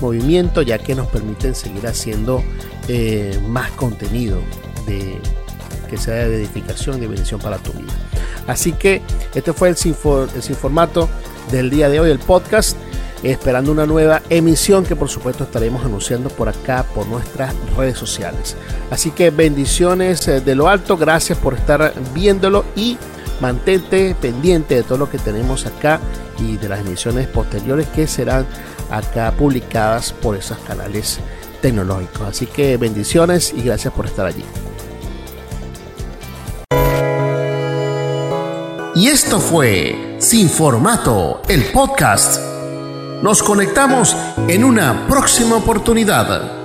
movimiento, ya que nos permiten seguir haciendo eh, más contenido de, que sea de edificación y de bendición para tu vida. Así que este fue el sin, el sin formato del día de hoy, el podcast, esperando una nueva emisión que por supuesto estaremos anunciando por acá, por nuestras redes sociales. Así que bendiciones de lo alto, gracias por estar viéndolo y mantente pendiente de todo lo que tenemos acá y de las emisiones posteriores que serán acá publicadas por esos canales tecnológicos. Así que bendiciones y gracias por estar allí. Y esto fue Sin Formato, el podcast. Nos conectamos en una próxima oportunidad.